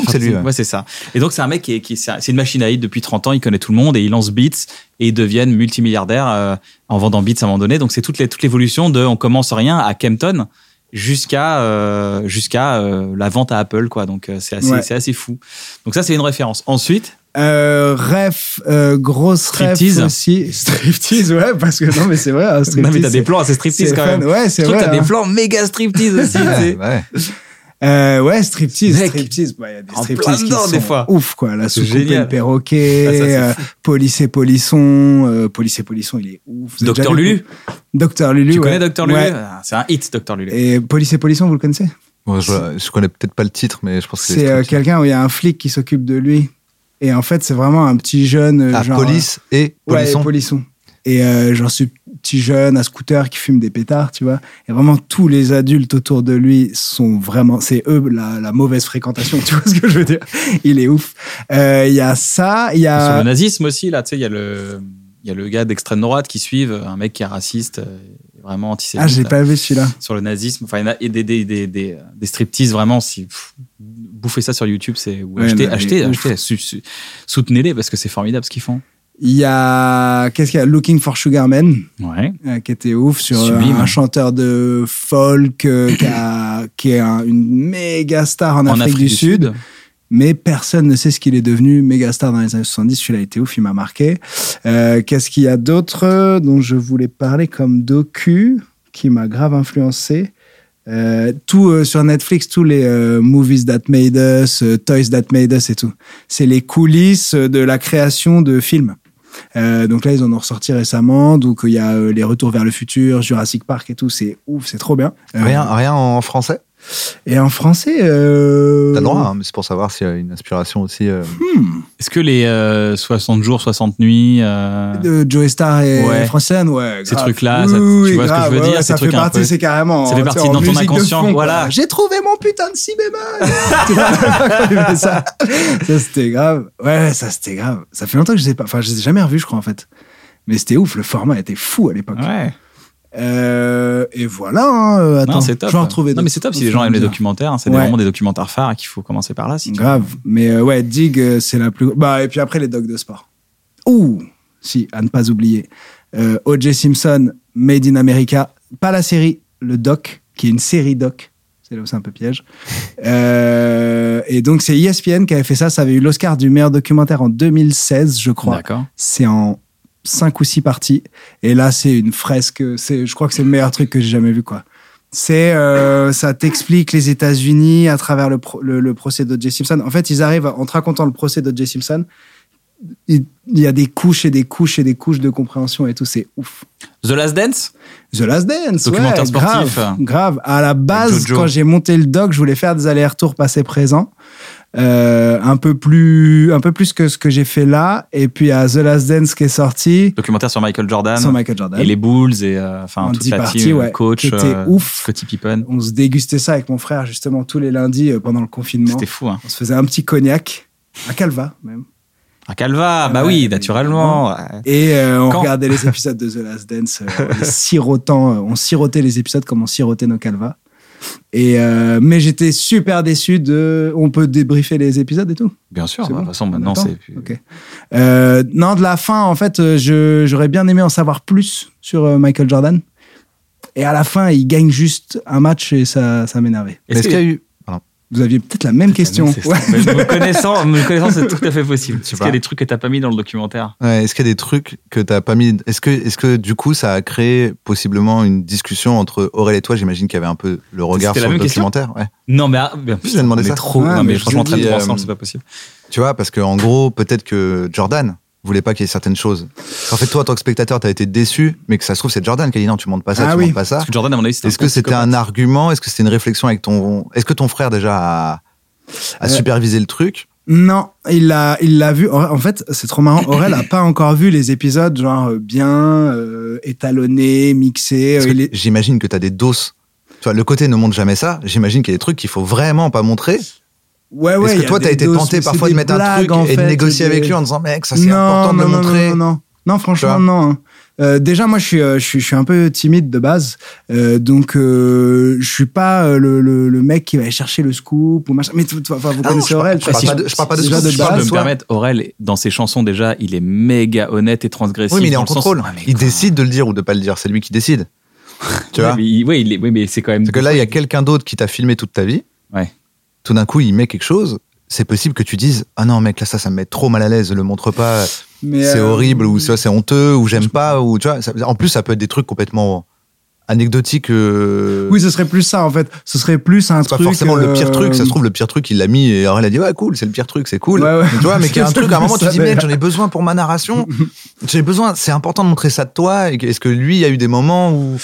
Ça que c'est lui. ouais. Ouais, c'est ça. Et donc, c'est un mec qui est. Qui est- c'est une machine à hits depuis 30 ans. Il connaît tout le monde et il lance Beats et ils deviennent multimilliardaires euh, en vendant Beats à un moment donné. Donc, c'est toute les- toute l'évolution de on commence rien à Kempton jusqu'à euh, jusqu'à euh, la vente à Apple quoi donc c'est assez Ouais. c'est assez fou donc ça c'est une référence ensuite? Euh, ref, euh, grosse ref Striptease. aussi. Striptease, ouais, parce que non, mais c'est vrai. hein, non mais t'as des plans assez striptease quand fun. même Ouais, c'est vrai. t'as hein. des plans méga striptease aussi ouais. Euh, ouais, striptease, Mec, striptease. bah, Il y a des en striptease plein qui dedans, sont des fois. ouf, quoi. La C'est soucoupe et génial. le perroquet, Ah, ça, c'est euh, Police et Polisson, euh, Police et Polisson, il est ouf. Docteur Lulu Docteur Lulu, tu ouais. connais Docteur Lulu Ouais. Ah, c'est un hit Docteur Lulu Et Police et Polisson, vous le connaissez Bon, je, je connais peut-être pas le titre, mais je pense que C'est euh, striptease. quelqu'un où il y a un flic qui s'occupe de lui. Et en fait, c'est vraiment un petit jeune. euh, Ah, genre, police et Ouais, polisson. polisson. Et euh, genre ce petit jeune à scooter qui fume des pétards, tu vois. Et vraiment tous les adultes autour de lui sont vraiment, c'est eux la, la mauvaise fréquentation, tu vois ce que je veux dire Il est ouf. Euh, Il y a ça, il y sur a le nazisme aussi là tu sais il y a le il y a le gars d'extrême droite qui suive un mec qui est raciste euh, vraiment antisémite ah j'ai pas vu celui-là. sur le nazisme enfin il y en a et des des des des, des striptease vraiment si pff, bouffez ça sur YouTube c'est ou Ouais, achetez achetez, achetez soutenez-les parce que c'est formidable ce qu'ils font Il y a qu'est-ce qu'il y a? Looking for Sugar Man ouais euh, qui était ouf sur euh, Sublime. un chanteur de folk euh, qui, a- qui est un- une méga star en, en Afrique, du, Sud. mais personne ne sait ce qu'il est devenu méga star dans les années 70. Celui-là était ouf, il m'a marqué. Euh, Qu'est-ce qu'il y a d'autre dont je voulais parler comme docu qui m'a grave influencé? Euh, tout euh, sur Netflix, tous les euh, movies that made us, toys that made us et tout. C'est les coulisses de la création de films. Euh, donc là, ils en ont ressorti récemment. Donc il y a euh, les Retours vers le futur, Jurassic Park et tout. C'est ouf, c'est trop bien. Euh, Rien, rien en français? Et en français, euh... T'as le droit, hein, mais c'est pour savoir s'il y a une inspiration aussi. euh. est-ce que les euh, 60 jours 60 nuits euh, de Joey Star et Ouais. Francine, ouais. Ces grave. trucs-là, Oui, ça- oui, tu vois ce que je veux ouais, dire, ouais, ces Ça fait trucs partie, peu- c'est carrément. Ça fait tu partie dans ton inconscient, fond, voilà. J'ai trouvé mon putain de si bémol. Ça c'était grave. Ouais, ça c'était grave. Ça fait longtemps que je sais pas. Enfin, je les ai jamais revus, je crois en fait. Mais c'était ouf. Le format était fou à l'époque. ouais Euh, et voilà. hein, euh, Attends, non c'est top Je vais en retrouver. non mais c'est top si les gens aiment les documentaires hein, c'est Ouais. vraiment des documentaires phares qu'il faut commencer par là si. Grave. Mais euh, ouais, Dig, c'est la plus. Bah, et puis après, les docs de sport. Ouh, si, à ne pas oublier. Euh, O.J. Simpson, Made in America. Pas la série, le doc, qui est une série doc. C'est là où c'est un peu piège. Et donc, c'est ESPN qui avait fait ça. Ça avait eu l'Oscar du meilleur documentaire en 2016, je crois. d'accord C'est en cinq ou six parties. Et là, c'est une fresque. C'est, je crois que c'est le meilleur truc que j'ai jamais vu, quoi. C'est, euh, ça t'explique les États-Unis à travers le, pro- le, le procès d'O.J. Simpson. En fait, ils arrivent en te racontant le procès d'O.J. Simpson. Il il y a des couches et des couches et des couches de compréhension et tout. C'est ouf. The Last Dance? The Last Dance, Documentaire ouais, sportif. grave, grave. À la base, quand j'ai monté le doc, je voulais faire des allers-retours passé-présent, euh, un peu plus, un peu plus que ce que j'ai fait là. Et puis à The Last Dance qui est sorti, documentaire sur Michael Jordan sans Michael Jordan. et les Bulls et euh, enfin En toute 10 la parties, team ouais, coach qui était euh, ouf. Scottie Pippen On se dégustait ça avec mon frère justement tous les lundis euh, pendant le confinement. c'était fou hein On se faisait un petit cognac, un calva même. un Calva bah Ouais, oui naturellement. Et euh, on Quand regardait les épisodes de The Last Dance, euh, sirotant, euh, on sirotait les épisodes comme on sirotait nos calvas. Et euh, mais j'étais super déçu de. On peut débriefer les épisodes et tout. bien sûr bah, de bon toute façon On maintenant c'est. Euh, non, de la fin, en fait, euh, j'aurais bien aimé en savoir plus sur Michael Jordan. Et à la fin, il gagne juste un match et ça, ça m'énervait. Est-ce qu'il y a eu. Vous aviez peut-être la même question. Ouais. mais me connaissant me connaissant c'est tout à fait possible est-ce qu'il y a des trucs que t'as pas mis dans le documentaire? Ouais, Est-ce qu'il y a des trucs que t'as pas mis? Est-ce que, est-ce que du coup, ça a créé possiblement une discussion entre Aurel et toi? J'imagine qu'il y avait un peu le regard sur le documentaire. Ouais. non mais ah, bien, Je t'ai demandé est ça. trop Ouais, non mais mais franchement très trop euh, ensemble c'est pas possible Tu vois, parce qu'en gros, peut-être que Jordan voulait pas qu'il y ait certaines choses. En fait, toi, en tant que spectateur, t'as été déçu, mais que ça se trouve, c'est Jordan qui a dit non, tu montes pas ça, Ah tu oui. montes pas ça. parce que Jordan à mon avis c'était Est-ce que c'était un argument? Est-ce que c'était une réflexion avec ton. Est-ce que ton frère déjà a, Euh, superviser le truc? Non, il l'a, il l'a vu. En fait, c'est trop marrant. Aurel a pas encore vu les épisodes genre euh, bien euh, étalonnés, mixés. Euh, est- J'imagine que tu as des doses. Tu vois, le côté ne montre jamais ça. J'imagine qu'il y a des trucs qu'il faut vraiment pas montrer. Ouais, ouais. Est-ce que toi, t'as été tenté parfois de mettre un truc en et de négocier avec lui en disant, mec, ça c'est non, important de non, le non, montrer. Non, non, non. Non, franchement, vois non. Euh, déjà, moi, je suis, euh, je suis, je suis un peu timide de base, Euh, donc euh, je suis pas euh, le, le, le mec qui va aller chercher le scoop ou machin. Mais tu- tu- enfin, vous Ah connaissez Aurel. je parle pas de- je parle pas de déjà scoop, de Si je peux base. me permettre, Aurel, dans ses chansons déjà, il est méga honnête et transgressif. Oui, mais il est en le sens- contrôle. Mais il décide de le dire ou de pas le dire. C'est lui qui décide. tu vois mais, il est- oui, mais c'est quand même. Parce que là, il y a quelqu'un d'autre qui t'a filmé toute ta vie. Ouais. Tout d'un coup, il met quelque chose. C'est possible que tu dises Ah non, mec, là, ça, ça me met trop mal à l'aise. Le montre pas. C'est euh, horrible ou c'est honteux ou j'aime pas. ou tu vois, ça- En plus, ça peut être des trucs complètement anecdotiques. euh, Oui, ce serait plus ça en fait. Ce serait plus un c'est pas truc. forcément le pire truc. Ça se trouve, le pire truc, il l'a mis et Aurel a dit Ouais, cool, c'est le pire truc, c'est cool. Ouais, ouais. Tu vois, mais qu'il y a un truc, à un moment, tu te dis Mec, j'en ai besoin pour ma narration. J'ai besoin, c'est important de montrer ça de toi. Est-ce que lui, il y a eu des moments où.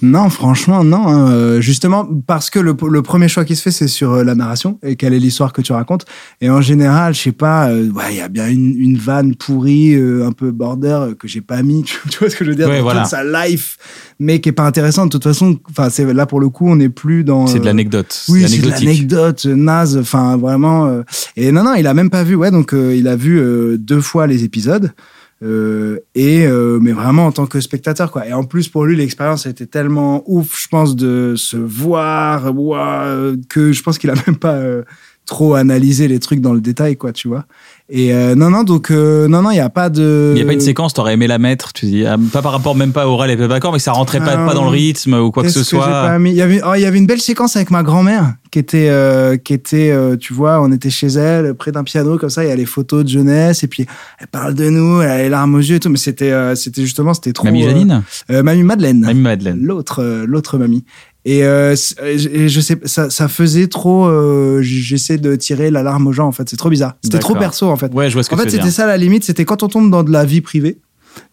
Non, franchement, non. hein. Euh, Justement, parce que le, le premier choix qui se fait, c'est sur euh, la narration et quelle est l'histoire que tu racontes. Et en général, je sais pas, euh, ouais, il y a bien une, une vanne pourrie, euh, un peu border, euh, que j'ai pas mis. Tu, tu vois ce que je veux dire? Ouais, voilà. toute sa life, mais qui est pas intéressante. De toute façon, enfin, c'est là pour le coup, on n'est plus dans. C'est de l'anecdote. Oui, c'est de l'anecdote, naze, enfin vraiment. Et non, non, il a même pas vu. Ouais, donc euh, il a vu euh, deux fois les épisodes. Euh, et euh, mais vraiment en tant que spectateur quoi. Et en plus pour lui l'expérience été tellement ouf je pense de se voir ouah, euh, que je pense qu'il a même pas euh, trop analysé les trucs dans le détail quoi tu vois et euh, non non donc euh, non non il y a pas de Il n'y a pas une séquence, t'aurais aimé la mettre, tu dis, ah, pas par rapport même pas à Aurel et pas d'accord, mais que ça rentrait pas, pas dans le rythme ou quoi que ce j'ai soit. il y avait oh, y avait une belle séquence avec ma grand-mère qui était euh, qui était euh, tu vois on était chez elle près d'un piano comme ça il y a les photos de jeunesse et puis elle parle de nous elle a les larmes aux yeux et tout mais c'était euh, c'était justement c'était trop Mamie euh, Janine euh, mamie Madeleine Mamie Madeleine. l'autre euh, l'autre mamie et, euh, et je sais ça, ça faisait trop euh, j'essaie de tirer l'alarme aux gens en fait c'est trop bizarre c'était trop perso en fait Ouais, je vois ce que en fait, c'était ça la limite. C'était quand on tombe dans de la vie privée,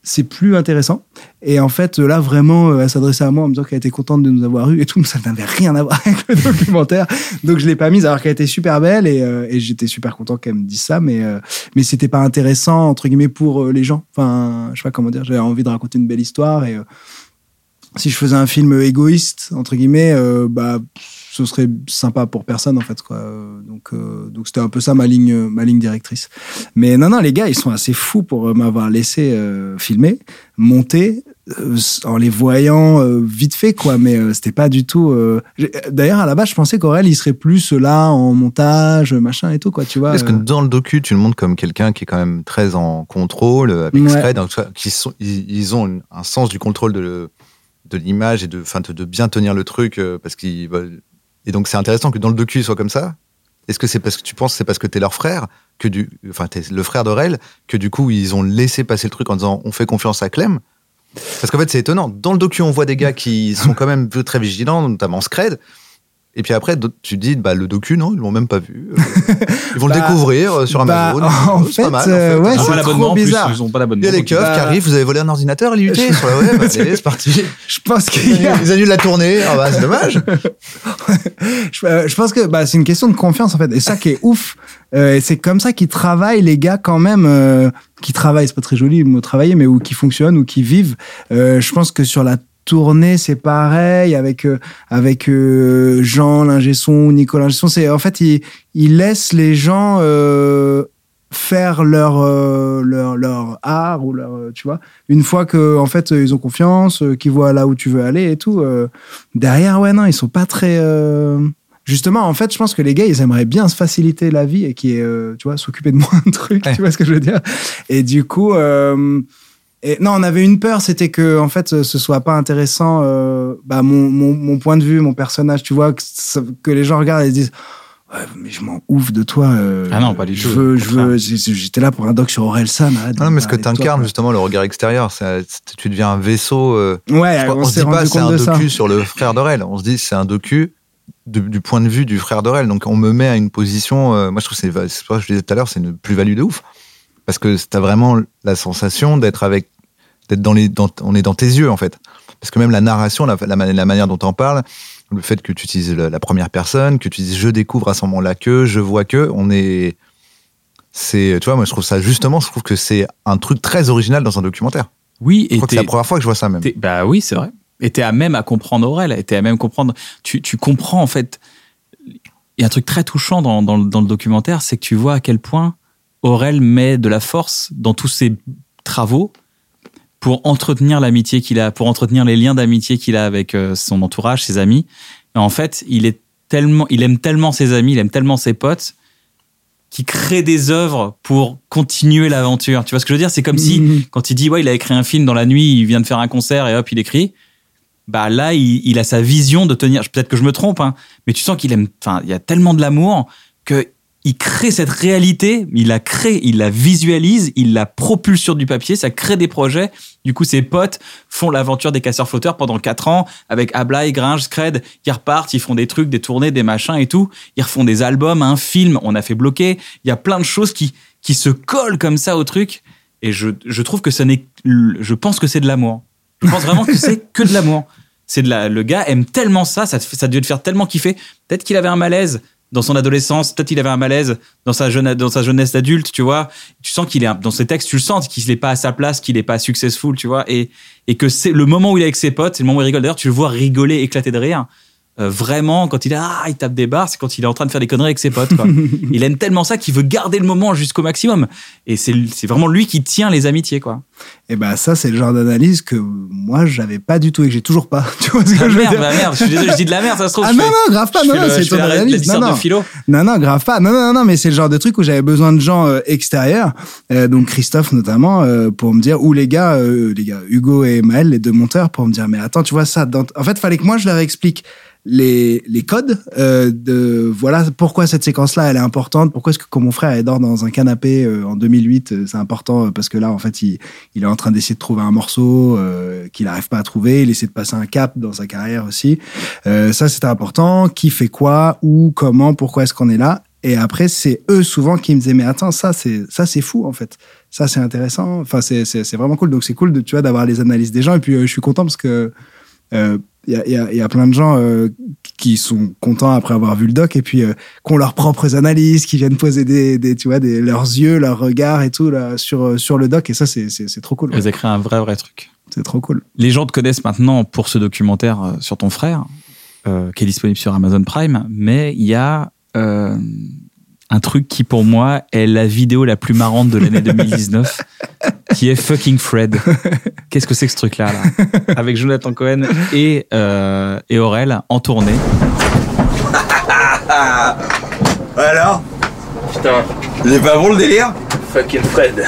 c'est plus intéressant. Et en fait, là, vraiment, euh, elle s'adressait à moi en me disant qu'elle était contente de nous avoir eu et tout, mais ça n'avait rien à voir avec le documentaire. Donc, je l'ai pas mise alors qu'elle était super belle et, euh, et j'étais super content qu'elle me dise ça, mais, euh, mais c'était pas intéressant, entre guillemets, pour euh, les gens. Enfin, je sais pas comment dire, j'avais envie de raconter une belle histoire et euh, si je faisais un film égoïste, entre guillemets, euh, bah, ce serait sympa pour personne en fait quoi. Donc euh, donc c'était un peu ça ma ligne ma ligne directrice. Mais non non les gars ils sont assez fous pour euh, m'avoir laissé euh, filmer, monter en les voyant vite fait quoi. Mais c'était pas du tout. D'ailleurs à la base je pensais qu'Aurel il serait plus là en montage machin et tout quoi tu vois. Est-ce que dans le docu, tu le montres comme quelqu'un qui est quand même très en contrôle, avec Ouais. Scred, donc, qui sont, ils, ils ont un sens du contrôle de, le- de l'image et de, enfin, de, de bien tenir le truc, euh, parce qu'ils. Et donc, c'est intéressant que dans le docu, ils soient comme ça. Est-ce que c'est parce que tu penses que c'est parce que t'es leur frère, que du, enfin, t'es le frère d'Aurel, que du coup, ils ont laissé passer le truc en disant on fait confiance à Clem? Parce qu'en fait, c'est étonnant. Dans le docu, on voit des gars qui sont quand même très vigilants, notamment Scred. Et puis après, tu te dis, bah, le docu, non, ils l'ont même pas vu. Euh, Ils vont Bah, le découvrir euh, sur bah, Amazon. en Euh, c'est pas fait, mal, euh, ouais, Ils ont c'est pas l'abonnement trop en plus, bizarre. ils ont pas l'abonnement. Il y a les keufs Bah, qui arrivent, vous avez volé un ordinateur à l'IUT sur la web, allez, c'est parti. Je pense Ils qu'il y a annulent- ils annulent la tournée, ah bah c'est dommage. je, euh, je pense que bah, c'est une question de confiance en fait et ça qui est ouf euh, c'est comme ça qu'ils travaillent les gars quand même euh, qui travaillent c'est pas très joli le mot travailler mais ou qui fonctionnent ou qui vivent Euh, je pense que sur la tournée c'est pareil avec euh, avec euh, Jean l'ingé son Nicolas l'ingé son. C'est en fait ils ils laissent les gens euh, faire leur, euh, leur leur art ou leur tu vois. Une fois que en fait ils ont confiance qu'ils voient là où tu veux aller et tout derrière ouais non ils sont pas très justement en fait je pense que les gars ils aimeraient bien se faciliter la vie et qui est tu vois s'occuper de moins de trucs Ouais. tu vois ce que je veux dire. Et du coup et non on avait une peur c'était que en fait ce soit pas intéressant euh, bah mon, mon mon point de vue mon personnage tu vois que, ça- que les gens regardent et se disent Ouais, mais je m'en ouf de toi. euh, Ah non, pas du je tout, Veux, au je veux, j'étais là pour un doc sur Orelsan. arrête de Non, mais ce que t'incarnes, justement, le regard extérieur, c'est- c'est- tu deviens un vaisseau. euh, Ouais, je crois- on, on, se dit pas c'est un ça. docu sur le frère d'Aurel, on se dit c'est un docu du point de vue du frère d'Aurel. Donc on me met à une position, euh, moi je trouve que c'est, je disais tout à l'heure, c'est une plus-value de ouf. Parce que t'as vraiment la sensation d'être avec, d'être dans les, dans- on est dans tes yeux en fait. Parce que même la narration, la, la, ma- la manière dont t'en parles, le fait que tu utilises la, la première personne, que tu dises je découvre à ce moment-là que, je vois que, on est. C'est, tu vois, moi je trouve ça justement, je trouve que c'est un truc très original dans un documentaire. Oui, Je et crois que c'est la première fois que je vois ça même. bah oui, c'est vrai. Et t'es à même à comprendre Aurel, et t'es à même comprendre. Tu, tu comprends en fait. Il y a un truc très touchant dans, dans le documentaire, c'est que tu vois à quel point Aurel met de la force dans tous ses travaux pour entretenir l'amitié qu'il a, pour entretenir les liens d'amitié qu'il a avec euh, son entourage, ses amis. Et en fait, il est tellement, il aime tellement ses amis, il aime tellement ses potes, qu'il crée des œuvres pour continuer l'aventure. Tu vois ce que je veux dire? C'est comme si Mhm. quand il dit ouais, il a écrit un film dans la nuit, il vient de faire un concert et hop, il écrit. Bah là, il, il a sa vision de tenir. Peut-être que je me trompe, hein, mais tu sens qu'il aime. Enfin, il y a tellement de l'amour que il crée cette réalité. Il la crée, il la visualise, il la propulse sur du papier. Ça crée des projets. Du coup, ses potes font l'aventure des casseurs flotteurs pendant quatre ans avec Ablai, Gringe, Scred. Ils repartent, ils font des trucs, des tournées, des machins et tout. Ils refont des albums, un film. On a fait bloquer. Il y a plein de choses qui qui se collent comme ça au truc. Et je, je trouve que ça n'est, je pense que c'est de l'amour. Je pense vraiment que c'est que de l'amour. C'est de la, le gars aime tellement ça, ça, te ça dû le faire tellement kiffer. Peut-être qu'il avait un malaise dans son adolescence, peut-être qu'il avait un malaise dans sa jeune, dans sa jeunesse d'adulte, tu vois. Tu sens qu'il est, dans ses textes, tu le sens qu'il n'est pas à sa place, qu'il n'est pas successful, tu vois. Et, et que c'est le moment où il est avec ses potes, c'est le moment où il rigole. D'ailleurs, tu le vois rigoler, éclater de rire. Euh, vraiment, quand il est, ah, il tape des barres, c'est quand il est en train de faire des conneries avec ses potes, quoi. il aime tellement ça qu'il veut garder le moment jusqu'au maximum. Et c'est, c'est vraiment lui qui tient les amitiés, quoi. Et ben ça, c'est le genre d'analyse que moi, j'avais pas du tout et que j'ai toujours pas. Tu vois ce que Ah, je veux dire bah merde, je suis désolé, je dis de la merde, ça se trouve. Ah non, fais- non, grave pas, non, non, c'est ton analyse. disserte Non, de non. philo. Non, non, grave pas. Non, non, non, mais c'est le genre de truc où j'avais besoin de gens euh, extérieurs, euh, donc Christophe notamment, euh, pour me dire, ou les gars, euh, les gars, Hugo et Maël, les deux monteurs, pour me dire, mais attends, tu vois ça. dans- En fait, fallait que moi je leur explique les, codes euh, de voilà pourquoi cette séquence là elle est importante. Pourquoi est-ce que quand mon frère il dort dans un canapé euh, en 2008 euh, c'est important parce que là en fait il, il est en train d'essayer de trouver un morceau qu'il n'arrive pas à trouver. Il essaie de passer un cap dans sa carrière aussi. Ça c'était important. Qui fait quoi où comment pourquoi est-ce qu'on est là? Et après c'est eux souvent qui me disaient mais attends ça c'est ça c'est fou en fait. Ça c'est intéressant. Enfin c'est c'est c'est vraiment cool. Donc c'est cool de tu vois d'avoir les analyses des gens. Et puis je suis content parce que il y, a, il y, a, il y a plein de gens euh, qui sont contents après avoir vu le doc et puis euh, qui ont leurs propres analyses, qui viennent poser des, des tu vois, des, leurs yeux, leurs regards et tout là, sur, sur le doc. Et ça, c'est, c'est, c'est trop cool. Vous avez créé un vrai, vrai truc. C'est trop cool. Les gens te connaissent maintenant pour ce documentaire euh, sur ton frère, euh, qui est disponible sur Amazon Prime, mais il y a euh, un truc qui, pour moi, est la vidéo la plus marrante de l'année 2019, qui est Fucking Fred. Qu'est-ce que c'est que ce truc-là, là Avec Jonathan Cohen et, euh, et Aurel en tournée. Alors Putain, Il est pas bon le délire fucking Fred.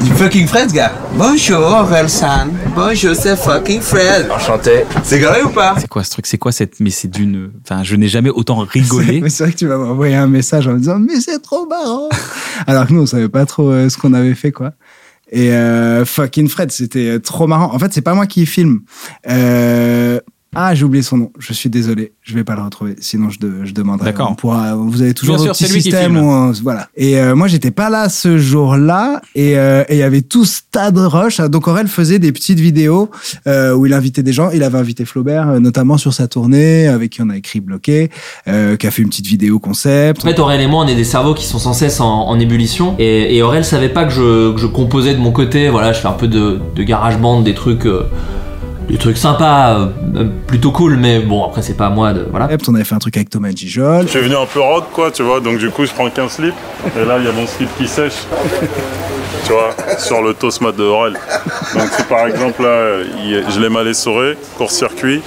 Du fucking Fred, gars Bonjour, Relsan. Bonjour, c'est fucking Fred. Enchanté. C'est grave ou pas C'est quoi ce truc? C'est quoi cette. Mais c'est d'une. Enfin, je n'ai jamais autant rigolé. Mais c'est vrai que tu vas m'envoyer un message en me disant mais c'est trop marrant. Alors que nous on savait pas trop euh, ce qu'on avait fait quoi. Et euh, fucking Fred, c'était trop marrant. En fait, c'est pas moi qui filme. Euh, ah, j'ai oublié son nom. Je suis désolé. Je vais pas le retrouver. Sinon, je, de- je demanderai. D'accord. On pourra- vous avez toujours votre sûr, petit c'est lui qui système filme. où on- voilà. Et euh, moi, j'étais pas là ce jour-là. Et euh, et il y avait tout ce tas de rush. Donc, Aurel faisait des petites vidéos euh, où il invitait des gens. Il avait invité Flaubert, euh, notamment sur sa tournée, avec qui on a écrit Bloqué, euh, qui a fait une petite vidéo concept. En fait, Aurel et moi, on est des cerveaux qui sont sans cesse en, en ébullition. Et, et Aurel savait pas que je, que je composais de mon côté. Voilà, je fais un peu de, de garage band, des trucs, euh, des trucs sympas, euh, plutôt cool. Mais bon, après, c'est pas à moi de voilà. On avait fait un truc avec Thomas Gijol. Je suis venu un peu rock, quoi, tu vois, donc du coup, je prends qu'un slip, et là, il y a mon slip qui sèche, tu vois, sur le Tosma de Aurel. Donc, si par exemple, là, je l'ai mal essoré, court-circuit,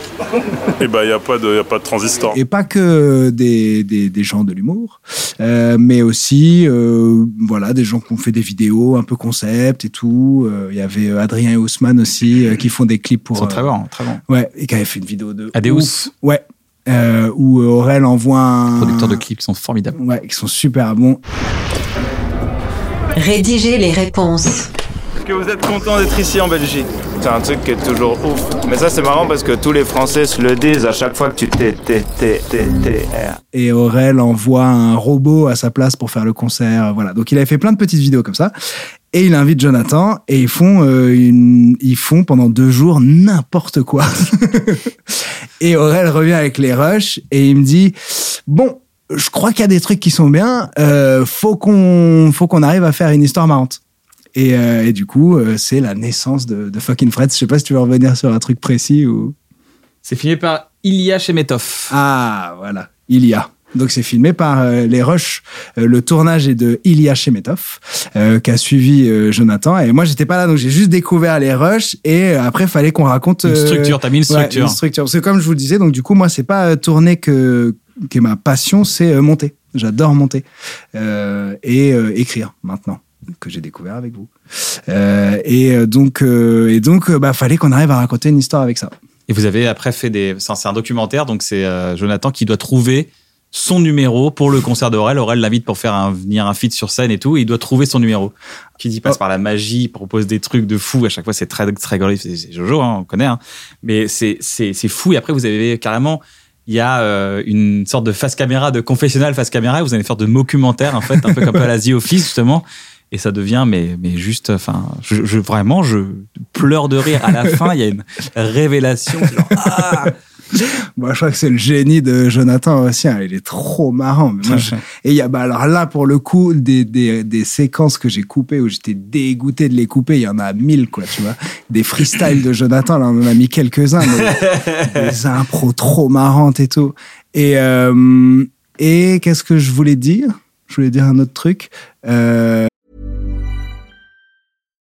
et ben, il n'y a, pas de- y a pas de transistor. Et pas que des, des, des gens de l'humour, euh, mais aussi euh, voilà des gens qui ont fait des vidéos un peu concept et tout. Euh, Il y avait euh, Adrien et Ousmane aussi euh, qui font des clips pour. Sont très euh, bons, très bons. Ouais, et qui avaient fait une vidéo de. Adeus. ouf. Ouais. Euh, où Aurel envoie un. Producteurs de clips qui sont formidables. Ouais, qui sont super bons. Rédiger les réponses. Est-ce que vous êtes content d'être ici en Belgique? C'est un truc qui est toujours ouf. Mais ça, c'est marrant parce que tous les Français se le disent à chaque fois que tu t'es, t'es, t'es, t'es, et Aurel envoie un robot à sa place pour faire le concert. Voilà. Donc il avait fait plein de petites vidéos comme ça. Et il invite Jonathan et ils font, euh, une, ils font pendant deux jours n'importe quoi. et Aurel revient avec les rushs et il me dit bon, je crois qu'il y a des trucs qui sont bien. Euh, faut qu'on, faut qu'on arrive à faire une histoire marrante. Et, euh, et du coup, c'est la naissance de, de fucking Fred. Je sais pas si tu veux revenir sur un truc précis ou. C'est filmé par Ilya Shemetov. Ah, voilà, il y a. Donc c'est filmé par euh, les Rush. Euh, le tournage est de Ilya Shemetov, euh, qui a suivi euh, Jonathan. Et moi j'étais pas là, donc j'ai juste découvert les Rush. Et euh, après fallait qu'on raconte Une structure, t'as mis une ouais, structure. une structure. Parce que comme je vous le disais, donc du coup moi c'est pas euh, tourner que que ma passion, c'est euh, monter. J'adore monter Euh, et euh, écrire maintenant que j'ai découvert avec vous. Euh, et donc euh, et donc bah fallait qu'on arrive à raconter une histoire avec ça. Et vous avez après fait des. C'est un documentaire, donc c'est euh, Jonathan qui doit trouver son numéro pour le concert d'Aurel. Aurel l'invite pour faire un, venir un feat sur scène et tout. Et il doit trouver son numéro. Qui dit passe par la magie, il propose des trucs de fou. À chaque fois, c'est très, très rigolo. C'est Jojo, hein, on connaît. Hein. Mais c'est c'est- c'est fou. Et après, vous avez carrément. Il y a euh, une sorte de face caméra, de confessionnal face caméra. Vous allez faire de documentaire, en fait, un peu comme à la The Office, justement. Et ça devient, mais, mais juste, enfin, je, je- vraiment, je pleure de rire. À la fin, il y a une révélation. genre, ah Moi, je crois que c'est le génie de Jonathan aussi. hein. Il est trop marrant. Mais moi, je- Et il y a, bah, alors là, pour le coup, des, des, des séquences que j'ai coupées où j'étais dégoûté de les couper, il y en a mille, quoi, tu vois. Des freestyles de Jonathan, là, on en a mis quelques-uns, des impros trop marrantes et tout. Et, euh, et qu'est-ce que je voulais dire? Je voulais dire un autre truc. Euh,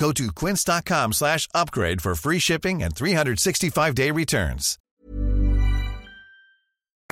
Go to quince.com slash upgrade for free shipping and 365-day returns.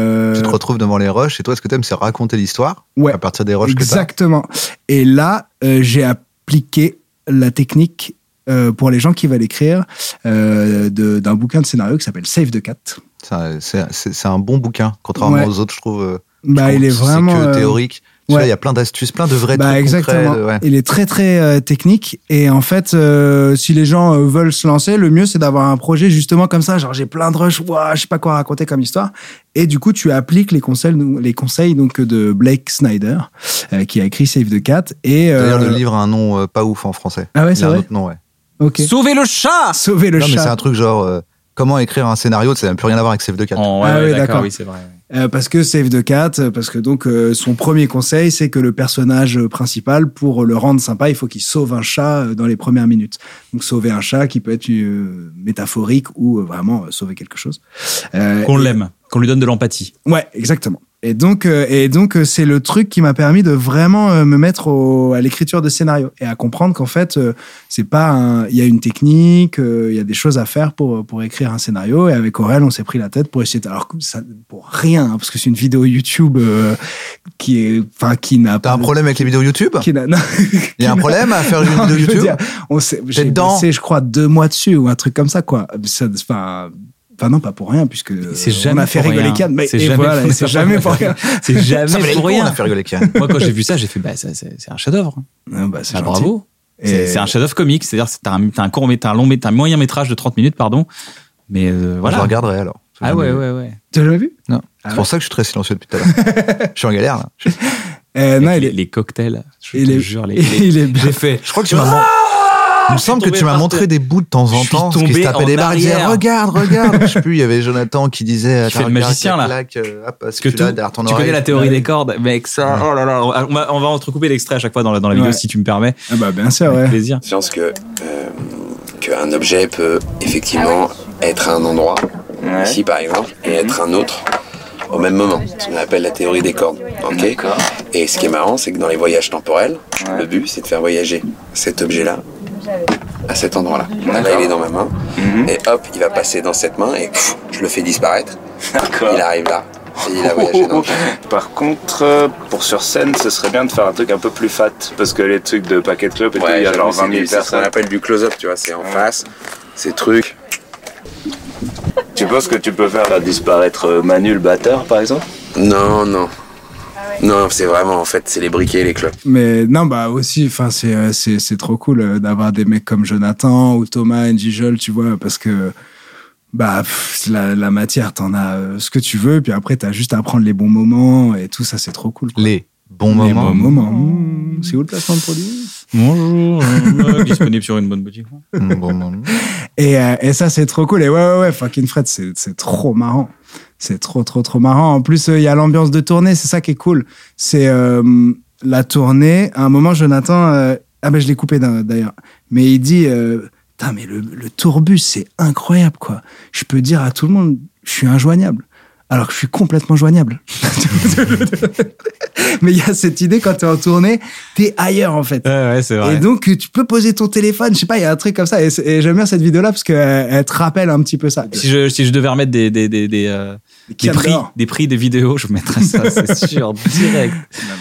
euh, Tu te retrouves devant les rushs et toi, ce que t'aimes, c'est raconter l'histoire Ouais. à partir des rushs que. Exactement. Et là, euh, j'ai appliqué la technique euh, pour les gens qui veulent écrire euh, de- d'un bouquin de scénario qui s'appelle Save the Cat. Ça, C'est un bon bouquin, contrairement Ouais. aux autres, je trouve. euh, Bah, je trouve il est vraiment, C'est que euh, théorique. Ouais. Il y a plein d'astuces, plein de vrais Bah trucs exactement. concrets. de- ouais. Il est très très euh, technique et en fait, euh, si les gens euh, veulent se lancer, le mieux c'est d'avoir un projet justement comme ça. Genre j'ai plein de rushs, ouah, je sais pas quoi raconter comme histoire. Et du coup, tu appliques les conseils, les conseils donc de Blake Snyder euh, qui a écrit Save the Cat. Et euh, D'ailleurs, le livre a un nom euh, pas ouf en français. Ah ouais, Il c'est a un vrai autre nom, ouais. ok. Sauver le chat Sauver le non, mais c'est chat. un truc genre euh, comment écrire un scénario, ça n'a plus rien à voir avec Save the Cat. Oh, ouais, Ah ouais, oui, d'accord, oui, c'est vrai. Euh, parce que Save the Cat, parce que donc euh, son premier conseil, c'est que le personnage principal, pour le rendre sympa, il faut qu'il sauve un chat euh, dans les premières minutes. Donc sauver un chat qui peut être euh, métaphorique ou euh, vraiment euh, sauver quelque chose. Euh, Qu'on l'aime, qu'on lui donne de l'empathie. Ouais, exactement. Et donc, euh, et donc, euh, c'est le truc qui m'a permis de vraiment euh, me mettre au- à l'écriture de scénario et à comprendre qu'en fait, c'est pas il y a une technique, il y a des choses à faire pour pour écrire un scénario. Et avec Aurel, on s'est pris la tête pour essayer. de- alors ça, pour rien, hein, parce que c'est une vidéo YouTube euh, qui est, enfin, qui n'a T'as un problème avec les vidéos YouTube qui n'a- non, Il y a un problème à faire une vidéo YouTube dire, on s'est, j'ai dedans bossé, je crois, deux mois dessus ou un truc comme ça, quoi. Enfin, enfin non, pas pour rien, puisque C'est on jamais a fait rigoler. Kian, mais C'est jamais voilà, pour- jamais pour rien. C'est jamais pour rien. on a fait rigoler Kian. Moi, quand j'ai vu ça, j'ai fait, bah, c'est un chef-d'œuvre. Ah, bah, c'est Ah, gentil. bravo. C'est un chef-d'œuvre comique, c'est-à-dire que t'as un, un court, un long, un moyen métrage de 30 minutes, pardon. Mais euh, voilà. Je le regarderai alors. Ah jamais ouais, ouais, ouais. Tu l'as jamais vu? Non. Ah c'est pour ça que je suis très silencieux depuis tout à l'heure. je suis en galère là. Euh, Non, les, est, les cocktails, je il te est- jure, les, il est bien. j'ai fait. je crois que tu m'as. Mon- Il me semble que tu m'as montré des bouts de temps en Je suis temps. Parce qu'il se tapait des barres, il disait arrière. Regarde, regarde. je sais plus, il y avait Jonathan qui disait Qui fait le magicien, là. Euh, hop, Parce que tu connais la théorie des cordes, mec, ça, oh là là, on va, on va entrecouper l'extrait à chaque fois dans la, dans la vidéo si tu me permets. Ah bah bien sûr, Avec ouais. plaisir. conscience que euh, qu'un objet peut effectivement être à un endroit, ici par exemple, et être un autre au même moment. Ce qu'on appelle la théorie des cordes. ok et ce qui est marrant, c'est que dans les voyages temporels, le but c'est de faire voyager cet objet-là à cet endroit-là. Là, il est dans ma main, et hop, il va passer dans cette main, et pff, je le fais disparaître. Il arrive là, et il a voyagé dans le temps. Par contre, euh, pour sur scène, ce serait bien de faire un truc un peu plus fat. Parce que les trucs de Packet Club et tout, il y a genre 20 000 C'est ce qu'on personnes. appelle du close-up, tu vois, c'est en face, ces trucs. Tu penses que tu peux faire disparaître euh, Manu le batteur, par exemple? Non, non. Non, c'est vraiment, en fait, c'est les briquets, les clubs. Mais non, bah aussi, enfin, c'est, euh, c'est, c'est trop cool euh, d'avoir des mecs comme Jonathan ou Thomas et Gijol, tu vois, parce que bah pff, la, la matière, t'en as euh, ce que tu veux, puis après, t'as juste à prendre les bons moments et tout ça, c'est trop cool. quoi. Les bons Les moments. bons moments. Mmh, C'est où le placement de produit? Bonjour, euh, disponible sur une bonne boutique. Mm, bon moment. Et, euh, et ça, c'est trop cool. Et ouais, ouais, ouais, fucking Fred, c'est, c'est trop marrant. C'est trop, trop, trop marrant. En plus, euh, il y a l'ambiance de tournée, c'est ça qui est cool. C'est euh, la tournée. À un moment, Jonathan, euh, ah ben je l'ai coupé d'ailleurs, mais il dit, mais le, le tourbus, c'est incroyable, quoi. Je peux dire à tout le monde, je suis injoignable. Alors que je suis complètement joignable. mais il y a cette idée, quand t'es en tournée, t'es ailleurs, en fait. Ouais, ouais, c'est vrai. Et donc, tu peux poser ton téléphone, je sais pas, il y a un truc comme ça. Et, et j'aime bien cette vidéo-là parce qu'elle elle te rappelle un petit peu ça. Si je, si je devais remettre des, des, des, des, euh, des prix, des prix des vidéos, je mettrais ça, c'est sûr, direct.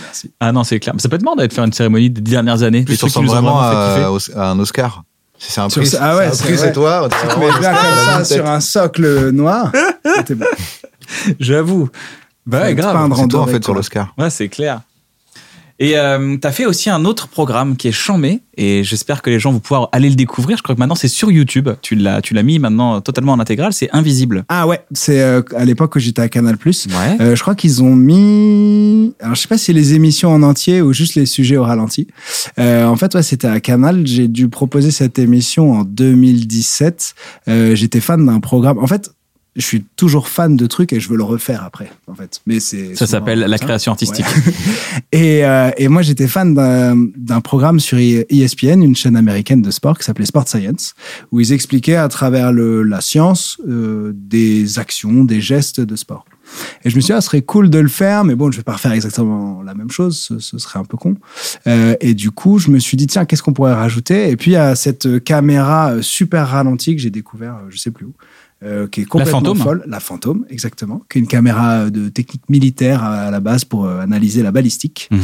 merci. Ah non, c'est clair. Mais ça peut être marrant d'aller faire une cérémonie des dernières années. Tu ressembles vraiment vraiment à, à un Oscar. Si c'est un prix, ah ouais, c'est toi. Mets bien comme ça sur un socle noir. C'était bon. J'avoue. Bah ouais, grave. peindre en fait, sur l'Oscar. Ouais, c'est clair. Et euh, t'as fait aussi un autre programme qui est chambé et j'espère que les gens vont pouvoir aller le découvrir. Je crois que maintenant c'est sur YouTube. Tu l'as, tu l'as mis maintenant totalement en intégrale. C'est Invisible. Ah ouais, c'est euh, à l'époque où j'étais à Canal+. Ouais. Euh, je crois qu'ils ont mis, alors je sais pas si les émissions en entier ou juste les sujets au ralenti. En fait, ouais, c'était à Canal. J'ai dû proposer cette émission en 2017. Euh, J'étais fan d'un programme. En fait, je suis toujours fan de trucs et je veux le refaire après. En fait, mais c'est Ça s'appelle la création artistique. Et, euh, et moi, j'étais fan d'un programme sur ESPN, une chaîne américaine de sport qui s'appelait Sport Science, où ils expliquaient à travers le, la science euh, des actions, des gestes de sport. Et je me suis dit, ah, ce serait cool de le faire, mais bon, je vais pas refaire exactement la même chose, ce, ce serait un peu con. Euh, et du coup, je me suis dit, tiens, qu'est-ce qu'on pourrait rajouter? Et puis, a cette caméra euh, super ralentie que j'ai découvert, euh, je sais plus où, euh, qui est complètement fantôme folle. La fantôme, exactement. Qui est une caméra de technique militaire à, à la base pour euh, analyser la balistique. Mhm.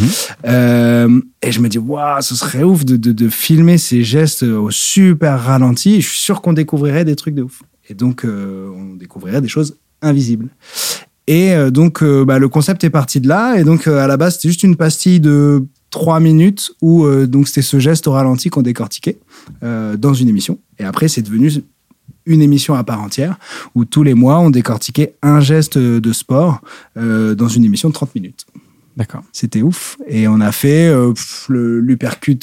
Euh, et je me dis, waouh, ce serait ouf de, de, de filmer ces gestes au super ralenti. Je suis sûr qu'on découvrirait des trucs de ouf. Et donc, euh, on découvrirait des choses invisibles. Et euh, donc, euh, bah, le concept est parti de là. Et donc, euh, à la base, c'était juste une pastille de trois minutes où euh, donc c'était ce geste au ralenti qu'on décortiquait euh, dans une émission. Et après, c'est devenu une émission à part entière où tous les mois, on décortiquait un geste de sport euh, dans une émission de 30 minutes. D'accord. C'était ouf. Et on a fait euh, le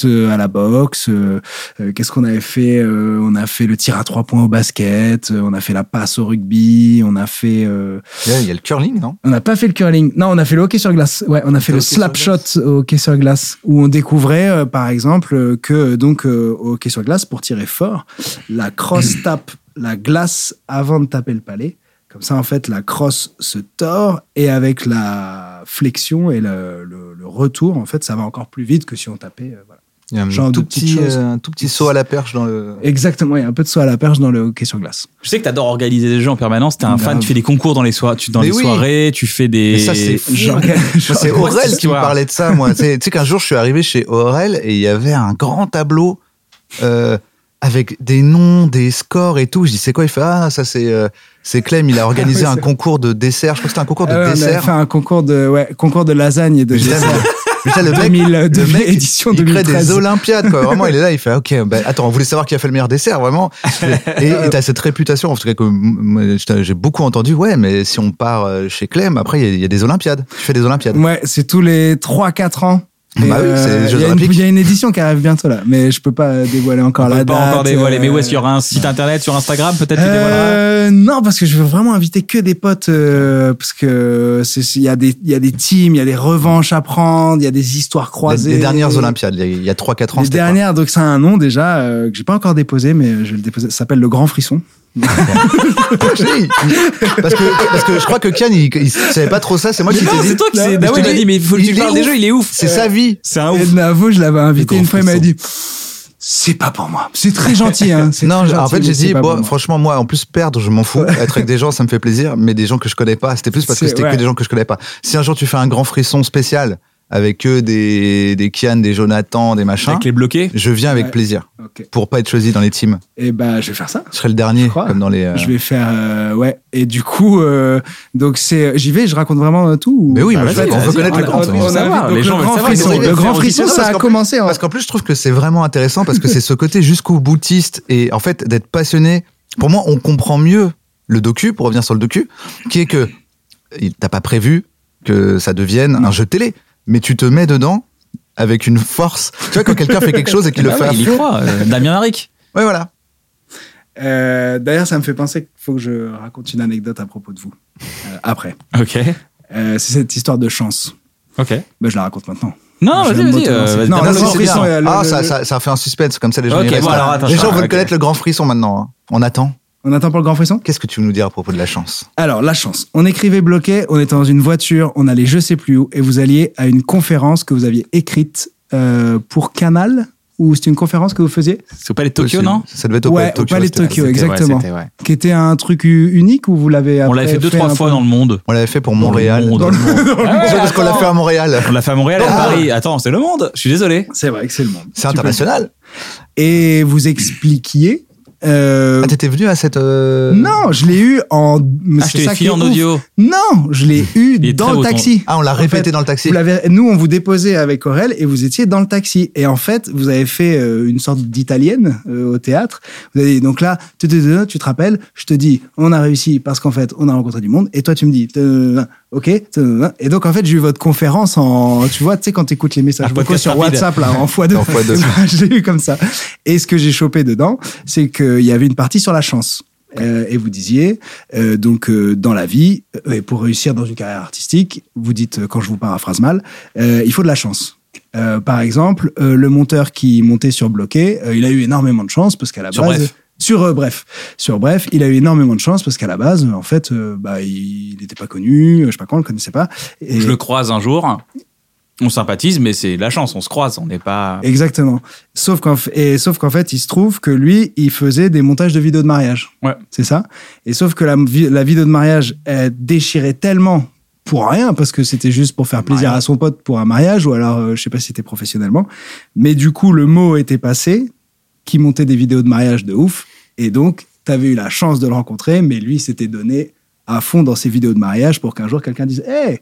euh, à la boxe. euh, euh, Qu'est-ce qu'on avait fait Euh, On a fait le tir à trois points au basket. euh, on a fait la passe au rugby. On a fait. euh, Il y a- le curling, non? on n'a pas fait le curling. Non, on a fait le hockey sur glace. Ouais, on a fait le sur slap shot au hockey sur glace, où on découvrait, euh, par exemple, que donc euh, au hockey sur glace, pour tirer fort, la crosse tape la glace avant de taper le palais. Comme ça, en fait, la crosse se tord et avec la flexion et le, le- le retour, en fait, ça va encore plus vite que si on tapait. euh, voilà. Il y a un Genre tout, petit, euh, un tout petit saut à la perche dans le. Exactement, il y a un peu de saut à la perche dans le hockey sur glace. Je sais que t'adores organiser des jeux en permanence. T'es un fan. Tu fais des concours dans les soirées. Tu dans les oui. soirées. Tu fais des. Mais ça, c'est c'est Aurel qui me parlait de ça, moi. Tu sais tu sais qu'un jour, je suis arrivé chez Aurel et il y avait un grand tableau euh, avec des noms, des scores et tout. Je dis, c'est quoi? Il fait, ah, ça, c'est euh, c'est Clem, il a organisé Ah oui, un concours de dessert. Je crois que c'était un concours de Ah ouais, on dessert. fait un concours de, ouais, concours de lasagne et de dessert. Putain, le mec, 2000, le 2000, mec, édition il crée 2013. des Olympiades, quoi. Vraiment, il est là, il fait, ok, ben, attends, on voulait savoir qui a fait le meilleur dessert, vraiment. Et t'as cette réputation, en tout cas, que j'ai beaucoup entendu, ouais, mais si on part euh, chez Clem, après, il y a- il y, a des Olympiades. Tu fais des Olympiades. Ouais, c'est tous les 3-4 ans. Bah oui, c'est les Jeux il y a une- Olympiques. Il y a une édition qui arrive bientôt là, mais je peux pas dévoiler encore On la peut date. pas encore dévoiler. Mais où euh, est-ce qu'il y aura un site internet sur Instagram Peut-être tu dévoileras. euh, non, parce que je veux vraiment inviter que des potes, euh, parce que c'est- il y a des il y a des teams, il y a des revanches à prendre, il y a des histoires croisées. les dernières Olympiades, il y a 3-4 ans. Les c'était quoi dernières, donc ça a un nom déjà euh, que j'ai pas encore déposé, mais je vais le déposer. Ça s'appelle le Grand Frisson. Parce que parce que je crois que Kian il, il savait pas trop ça c'est moi qui Non, t'ai dit c'est toi qui Non, sais. m'a dis, dit, mais il faut que tu est parles des ouf. jeux. Il est ouf. c'est sa vie C'est un ouf. Et Navo, je l'avais invité une fois, il m'a Frisson. dit c'est pas pour moi. C'est très gentil, hein. c'est non en fait mais j'ai dit bon, franchement moi en plus perdre je m'en fous être avec des gens ça me fait plaisir mais des gens que je connais pas c'était plus parce que c'était ouais. que des gens que je connais pas si un jour tu fais un grand frisson spécial avec que des, des Kian, des Jonathan, des machins, Avec les bloqués? Je viens avec Ouais. plaisir. Ok. Pour pas être choisi dans les teams. Et bah, je vais faire ça. Je serai le dernier, comme dans les. euh, Je vais faire, euh, ouais. Et du coup, euh, donc c'est, j'y vais, je raconte vraiment tout. ou- Mais oui, Bah, on veut connaître le gens le grand frisson, ça a commencé. en- Parce qu'en plus, je trouve que c'est vraiment intéressant parce que c'est ce côté jusqu'au boutiste et en fait d'être passionné. Pour moi, on comprend mieux le docu, pour revenir sur le docu, qui est que il- t'as pas prévu que ça devienne un jeu de télé, mais tu te mets dedans avec une force. Tu vois, quand quelqu'un fait quelque chose et qu'il le Ah fait ouais, à il y fond. croit. euh, Damien Maric. Ouais, voilà. Euh, D'ailleurs, ça me fait penser qu'il faut que je raconte une anecdote à propos de vous. Euh, après. Ok. Euh, c'est cette histoire de chance. Ok. Bah, je la raconte maintenant. Non, Je vas-y, vais vas-y. euh, Non, le euh, le- ah, le- ça, le- ça, ça fait un suspense, comme ça les gens Ok, y restent. bon, alors, attends, les gens veulent connaître le grand frisson maintenant. hein. On attend. On attend pour le grand frisson? Qu'est-ce que tu veux nous dire à propos de la chance? Alors, la chance. On écrivait bloqué, on était dans une voiture, on allait je sais plus où, et vous alliez à une conférence que vous aviez écrite euh, pour Canal, ou c'était une conférence que vous faisiez? C'est au Palais de Tokyo, C'est- non? Ça devait être au Ouais, Palais de au Tokyo. Palais de Tokyo, ouais, exactement. c'était, ouais. Qui était un truc unique ou vous l'avez On l'avait fait deux, fait trois fois peu- dans le monde. On l'avait fait pour Dans le Montréal. monde. Dans le monde. Ah, C'est parce qu'on l'a fait à Montréal. On l'a fait à Montréal et à Paris. Attends, c'est le monde. Je suis désolé. C'est vrai que c'est le monde. C'est international. Et vous expliquiez. Euh, Ah, t'étais venu à cette. euh, Non, je l'ai eu en. Ah, je l'ai en ouf. audio. Non, je l'ai eu dans le ton- taxi. Ah, on l'a En répété fait, dans le taxi. Vous nous, on vous déposait avec Aurel et vous étiez dans le taxi. Et en fait, vous avez fait euh, une sorte d'italienne euh, au théâtre. Vous avez dit, donc là, tu te, tu te rappelles, je te dis, on a réussi parce qu'en fait, on a rencontré du monde. Et toi, tu me dis, euh, ok. Et donc, en fait, j'ai eu votre conférence en, tu vois, tu sais, quand tu écoutes les messages vocaux sur rapide. WhatsApp, là, en fois deux. En fois deux. je l'ai eu comme ça. Et ce que j'ai chopé dedans, c'est qu'il y avait une partie sur la chance. Euh, et vous disiez, euh, donc euh, dans la vie, euh, et pour réussir dans une carrière artistique, vous dites, quand je vous paraphrase mal, euh, il faut de la chance. Euh, par exemple, euh, le monteur qui montait sur Bloqué, euh, il a eu énormément de chance parce qu'à la Sur base... Bref. Sur euh, bref, sur bref, il a eu énormément de chance parce qu'à la base, en fait, euh, bah, il n'était pas connu, euh, je sais pas quoi, on le connaissait pas. Et- Je le croise un jour. On sympathise, mais c'est la chance. On se croise. On n'est pas. Exactement. Sauf qu'en et sauf qu'en fait, il se trouve que lui, il faisait des montages de vidéos de mariage. Ouais. C'est ça. Et sauf que la, vi- la vidéo de mariage elle déchirait tellement pour rien parce que c'était juste pour faire plaisir à son pote pour un mariage ou alors euh, je sais pas si c'était professionnellement. Mais du coup, le mot était passé qui montait des vidéos de mariage de ouf et donc t'avais eu la chance de le rencontrer, mais lui s'était donné à fond dans ses vidéos de mariage pour qu'un jour quelqu'un dise, hey,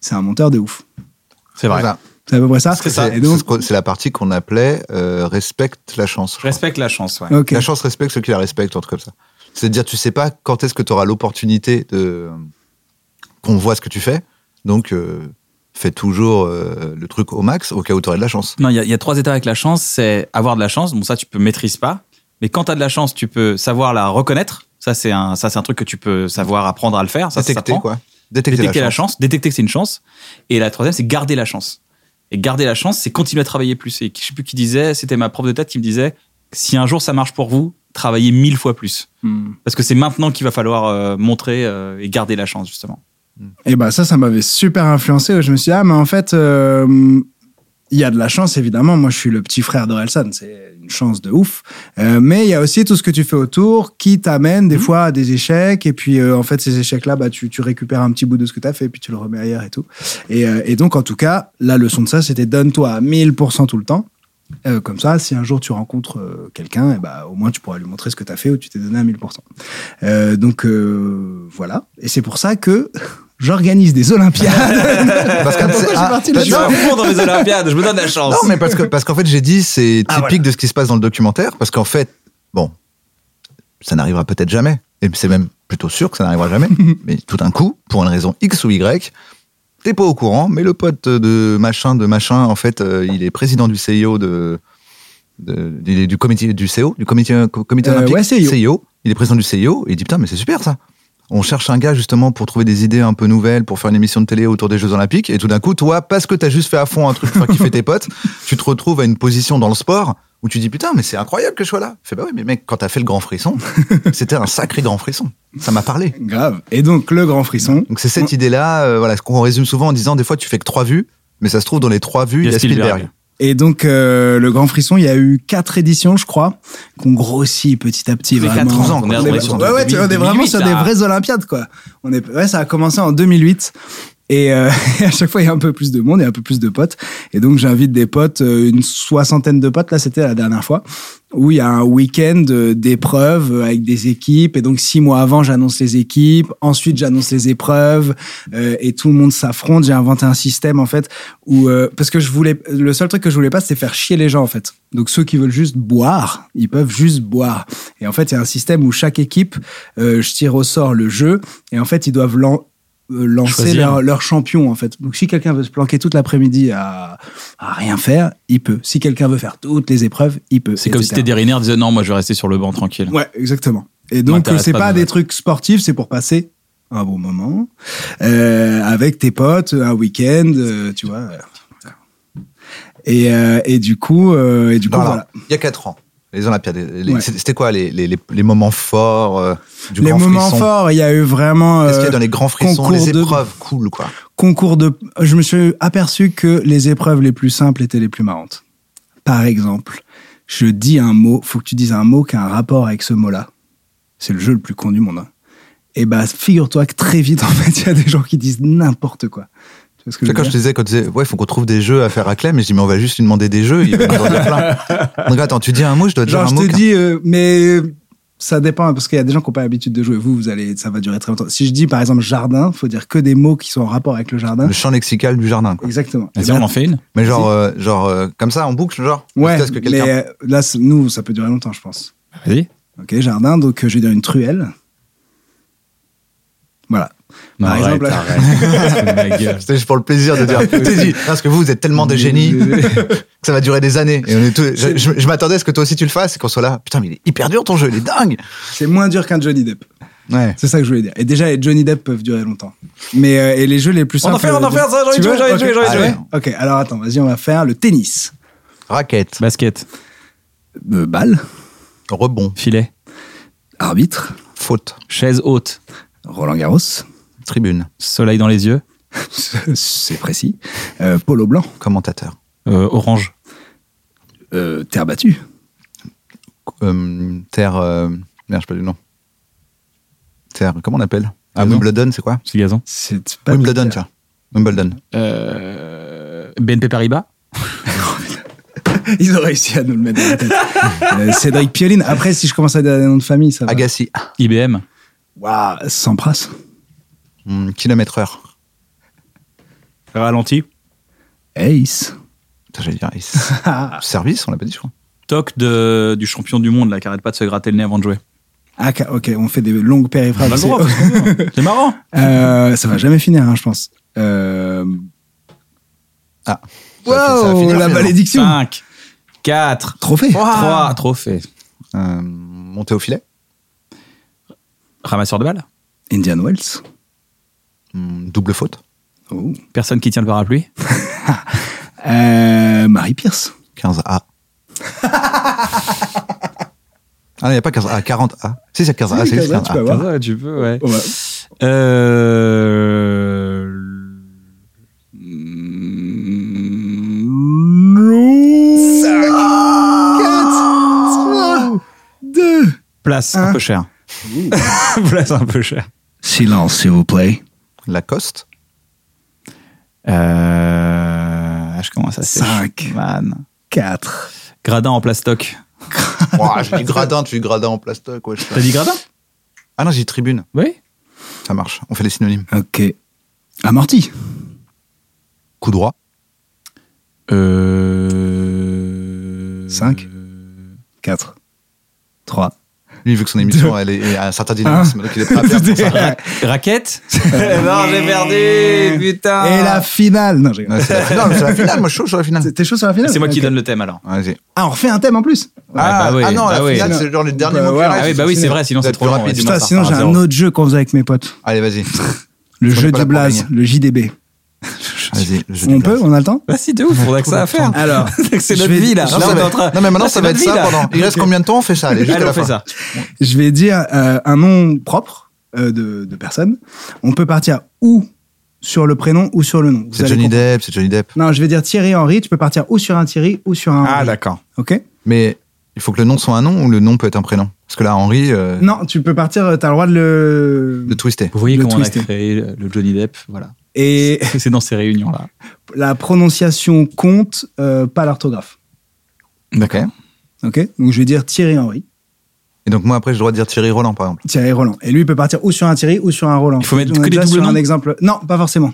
c'est un monteur de ouf. C'est vrai. Voilà. C'est à peu près ça. C'est ça. Et donc, C'est la partie qu'on appelait euh, respecte la chance. respecte la chance. Ouais. La chance respecte ceux qui la respectent, un truc comme ça. C'est-à-dire, tu sais pas quand est-ce que tu auras l'opportunité de qu'on voit ce que tu fais. Donc, euh, fais toujours euh, le truc au max au cas où tu aurais de la chance. Non, il y, a- il y a trois étapes avec la chance. C'est avoir de la chance. Bon, ça, tu peux maîtrises pas. Mais quand tu as de la chance, tu peux savoir la reconnaître. Ça, c'est un, ça, c'est un truc que tu peux savoir apprendre à le faire. Ça, Détecter, quoi. Détecter, Détecter la, la chance. chance. Détecter que c'est une chance. Et la troisième, c'est garder la chance. Et garder la chance, c'est continuer à travailler plus. Et je sais plus qui disait, c'était ma prof de tête qui me disait, si un jour ça marche pour vous, travaillez mille fois plus. Hmm. Parce que c'est maintenant qu'il va falloir euh, montrer euh, et garder la chance, justement. Et bah ça, ça m'avait super influencé. Je me suis dit, ah, mais en fait, euh, il y a de la chance, évidemment. Moi, je suis le petit frère d'Orelsan. C'est une chance de ouf. Euh, mais il y a aussi tout ce que tu fais autour qui t'amène des fois à des échecs. Et puis, euh, en fait, ces échecs-là, bah, tu, tu récupères un petit bout de ce que tu as fait, puis tu le remets ailleurs et tout. Et, et donc, en tout cas, la leçon de ça, c'était donne-toi à 1000% tout le temps. Euh, comme ça, si un jour tu rencontres euh, quelqu'un, eh bah, au moins tu pourras lui montrer ce que tu as fait ou tu t'es donné à 1000%. Euh, donc voilà. Et c'est pour ça que j'organise des Olympiades. Parce que Pourquoi c'est- je suis ah, parti Je suis là-dedans à fond dans mes Olympiades, je me donne la chance. Non, mais parce que parce qu'en fait, j'ai dit c'est typique Ah, voilà. de ce qui se passe dans le documentaire, parce qu'en fait, bon, ça n'arrivera peut-être jamais, et c'est même plutôt sûr que ça n'arrivera jamais. mais tout d'un coup, pour une raison X ou Y, t'es pas au courant, mais le pote de machin de machin, en fait, euh, il est président du CIO de, de- du, du comité du CO, du comité, comité Euh, olympique, ouais, CIO. Il est président du CIO, et il dit putain, mais c'est super ça. On cherche un gars justement pour trouver des idées un peu nouvelles, pour faire une émission de télé autour des Jeux Olympiques. Et tout d'un coup, toi, parce que t'as juste fait à fond un truc pour faire kiffer tes potes, tu te retrouves à une position dans le sport où tu dis putain, mais c'est incroyable que je sois là. Fais bah oui, mais mec, quand t'as fait le grand frisson, c'était un sacré grand frisson. Ça m'a parlé. Grave. Et donc le grand frisson. Donc c'est cette idée-là, euh, voilà, ce qu'on résume souvent en disant des fois tu fais que trois vues, mais ça se trouve dans les trois vues, il y a Spielberg. Et donc euh, le grand frisson, il y a eu quatre éditions, je crois, qu'on grossit petit à petit. Ça fait vraiment. ans qu'on est On est- Bresson. ouais, ouais, tu vois, on est vraiment 2008, sur des vraies Olympiades, quoi. On est, ouais, ça a commencé en 2008. Et, euh, et à chaque fois, il y a un peu plus de monde et un peu plus de potes. Et donc, j'invite des potes, euh, une soixantaine de potes. Là, c'était la dernière fois où il y a un week-end d'épreuves avec des équipes. Et donc, six mois avant, j'annonce les équipes. Ensuite, j'annonce les épreuves euh, et tout le monde s'affronte. J'ai inventé un système, en fait, où, euh, parce que je voulais, le seul truc que je voulais pas, c'était faire chier les gens, en fait. Donc, ceux qui veulent juste boire, ils peuvent juste boire. Et en fait, il y a un système où chaque équipe, euh, je tire au sort le jeu et en fait, ils doivent lancer Choisir. leur, leur champion, en fait. Donc, si quelqu'un veut se planquer toute l'après-midi à, à rien faire, il peut. Si quelqu'un veut faire toutes les épreuves, il peut. C'est comme si. Teddy Riner disait non, moi je vais rester sur le banc tranquille. Ouais, exactement. Et donc, euh, c'est pas pas, de des trucs sportifs, c'est pour passer un bon moment euh, avec tes potes, un week-end, euh, tu vois. Et, euh, et du coup, euh, et du coup, voilà. Il y a 4 ans, les Olympiades. Ouais. C'était quoi les, les, les- moments forts euh, du Les grand moments frisson forts, il y a eu vraiment. Qu'est-ce qu'il y a euh, dans les grands frissons, les de- épreuves cool, quoi concours de. Je me suis aperçu que les épreuves les plus simples étaient les plus marrantes. Par exemple, je dis un mot, faut que tu dises un mot qui a un rapport avec ce mot-là. C'est le jeu le plus con du monde. hein. Et bah, figure-toi que très vite, en fait, il y a des gens qui disent n'importe quoi. Ce que je quand je te disais, quand tu disais, ouais, il faut qu'on trouve des jeux à faire à Clem, et je dis, mais on va juste lui demander des jeux, il va nous en dire plein. Donc attends, tu dis un mot, je dois te dire un je mot. te qu'un- dis, euh, mais ça dépend parce qu'il y a des gens qui n'ont pas l'habitude de jouer. Vous, vous allez, ça va durer très longtemps. Si je dis par exemple jardin, faut dire que des mots qui sont en rapport avec le jardin. Le champ lexical du jardin, quoi. Exactement. Vas-y, on en fait une Mais genre, euh, genre euh, comme ça, en boucle, genre Ouais, que quelqu'un- mais euh, là, nous, ça peut durer longtemps, je pense. Vas-y. Ok, jardin, donc euh, je vais dire une truelle. Par Arrête, exemple, arrête. C'était juste pour le plaisir de dire. Dit, parce que vous, vous êtes tellement des génies que ça va durer des années. Et on est tous- je je- je m'attendais à ce que toi aussi tu le fasses et qu'on soit là. Putain, mais il est hyper dur ton jeu, il est dingue. c'est moins dur qu'un Johnny Depp. Ouais. C'est ça que je voulais dire. Et déjà, les Johnny Depp peuvent durer longtemps. Mais euh, et les jeux les plus On simples. en fait, on en euh, fait, ça, j'ai envie tu de jouer, veux j'ai envie de jouer, Ok. j'ai envie de Ah jouer. ouais Ok, alors attends, vas-y, on va faire le tennis. Raquette, Basket, Euh, balle, rebond, filet, arbitre, faute, chaise haute, Roland Garros. Tribune, soleil dans les yeux, C'est précis. Euh, polo blanc, commentateur, euh, orange, euh, terre battue, Euh, terre. euh, Merde, je sais pas du nom. Terre, comment on appelle Ah, Gazon. Wimbledon, c'est quoi? C'est gazon. c'est pas Wimbledon, terre. tiens. Wimbledon. Euh, BNP Paribas, Ils ont réussi à nous le mettre dans la tête. Euh, Cédric Pioline. Après, si je commence à dire des noms de famille, ça va. Agassi. IBM, Waouh, Sampras. Hum, kilomètre heure. ralenti, Ace. Putain, J'allais dire Ace. Service, on l'a pas dit, je crois. toc de, du champion du monde là, qui arrête pas de se gratter le nez avant de jouer. Ah, ok, on fait des longues périphrases. C'est- marrant. Euh, ça va jamais finir, hein, je pense. Euh... Ah. Ça va- ça va Wow, finir, la malédiction. 5, 4, Trophée. 3, trophée. Euh, monter au filet. Ramasseur de balles, Indian Wells. Hum, double faute. Oh. personne qui tient le parapluie, Euh, Marie Pierce. 15A. ah non, il n'y a pas 15A, 40A. Si, c'est 15A, Si, c'est juste 15A, tu 15A. peux avoir. Ouais, tu peux, ouais. Ouais. Euh... Deux. Place un Un. peu cher. Place un peu cher. Silence, s'il vous plaît. Lacoste. Euh... Je commence à Cinq. Man. Quatre. Gradin en plastoc. Ouah, j'ai dit gradin, tu dis gradin en plastoc. Ouais. T'as dit gradin? Ah non, j'ai dit tribune. Oui. Ça marche. On fait les synonymes. Ok. Amorti. Coup droit. Euh... Cinq. Quatre. Trois. Lui, vu que son émission, elle est a un certain dynamisme, donc il est prêt à pour ça. Ra- raquette Non, j'ai perdu, putain. Et la finale. Non, j'ai Ouais, c'est la finale, c'est la finale. Moi, je suis chaud sur la finale. T'es chaud sur la finale C'est moi qui donne le thème alors. Vas-y. Ah, on refait un thème en plus Ah, bah oui, ah non, bah la oui. finale, c'est genre les derniers Bah restent. Ah oui, bah oui, c'est vrai, sinon c'est trop rapide. Putain, sinon j'ai à un autre jeu qu'on faisait avec mes potes. Allez, vas-y. Le jeu du blaze, le JDB. On peut. On a le temps Vas-y, de ouf, faudrait que ça à faire. Alors, c'est je notre vais- vie là. Non, on train- mais maintenant, Là, ça va être ça là. pendant. Il reste combien de temps On fait ça? Allez, jusqu'à Allez, la on fait fin. ça. je vais dire euh, un nom propre euh, de, de personne. On peut partir ou sur le prénom ou sur le nom. C'est Johnny comprendre. Depp, c'est Johnny Depp. Non, je vais dire Thierry Henry. Tu peux partir ou sur un Thierry ou sur un. Ah, Henry. d'accord. Ok Mais il faut que le nom soit un nom ou le nom peut être un prénom? Parce que là, Henri, euh, Non, tu peux partir. T'as le droit de le. de twister. Vous voyez Le comment on a twister. créé le Johnny Depp, voilà. Et C'est dans ces réunions-là. la prononciation compte, euh, pas l'orthographe. D'accord. Ok Donc je vais dire Thierry Henry. Et donc moi après, j'ai le droit de dire Thierry Roland, par exemple. Thierry Roland. Et lui, il peut partir ou sur un Thierry ou sur un Roland. Il faut mettre On que des doubles sur noms un exemple. Non, pas forcément.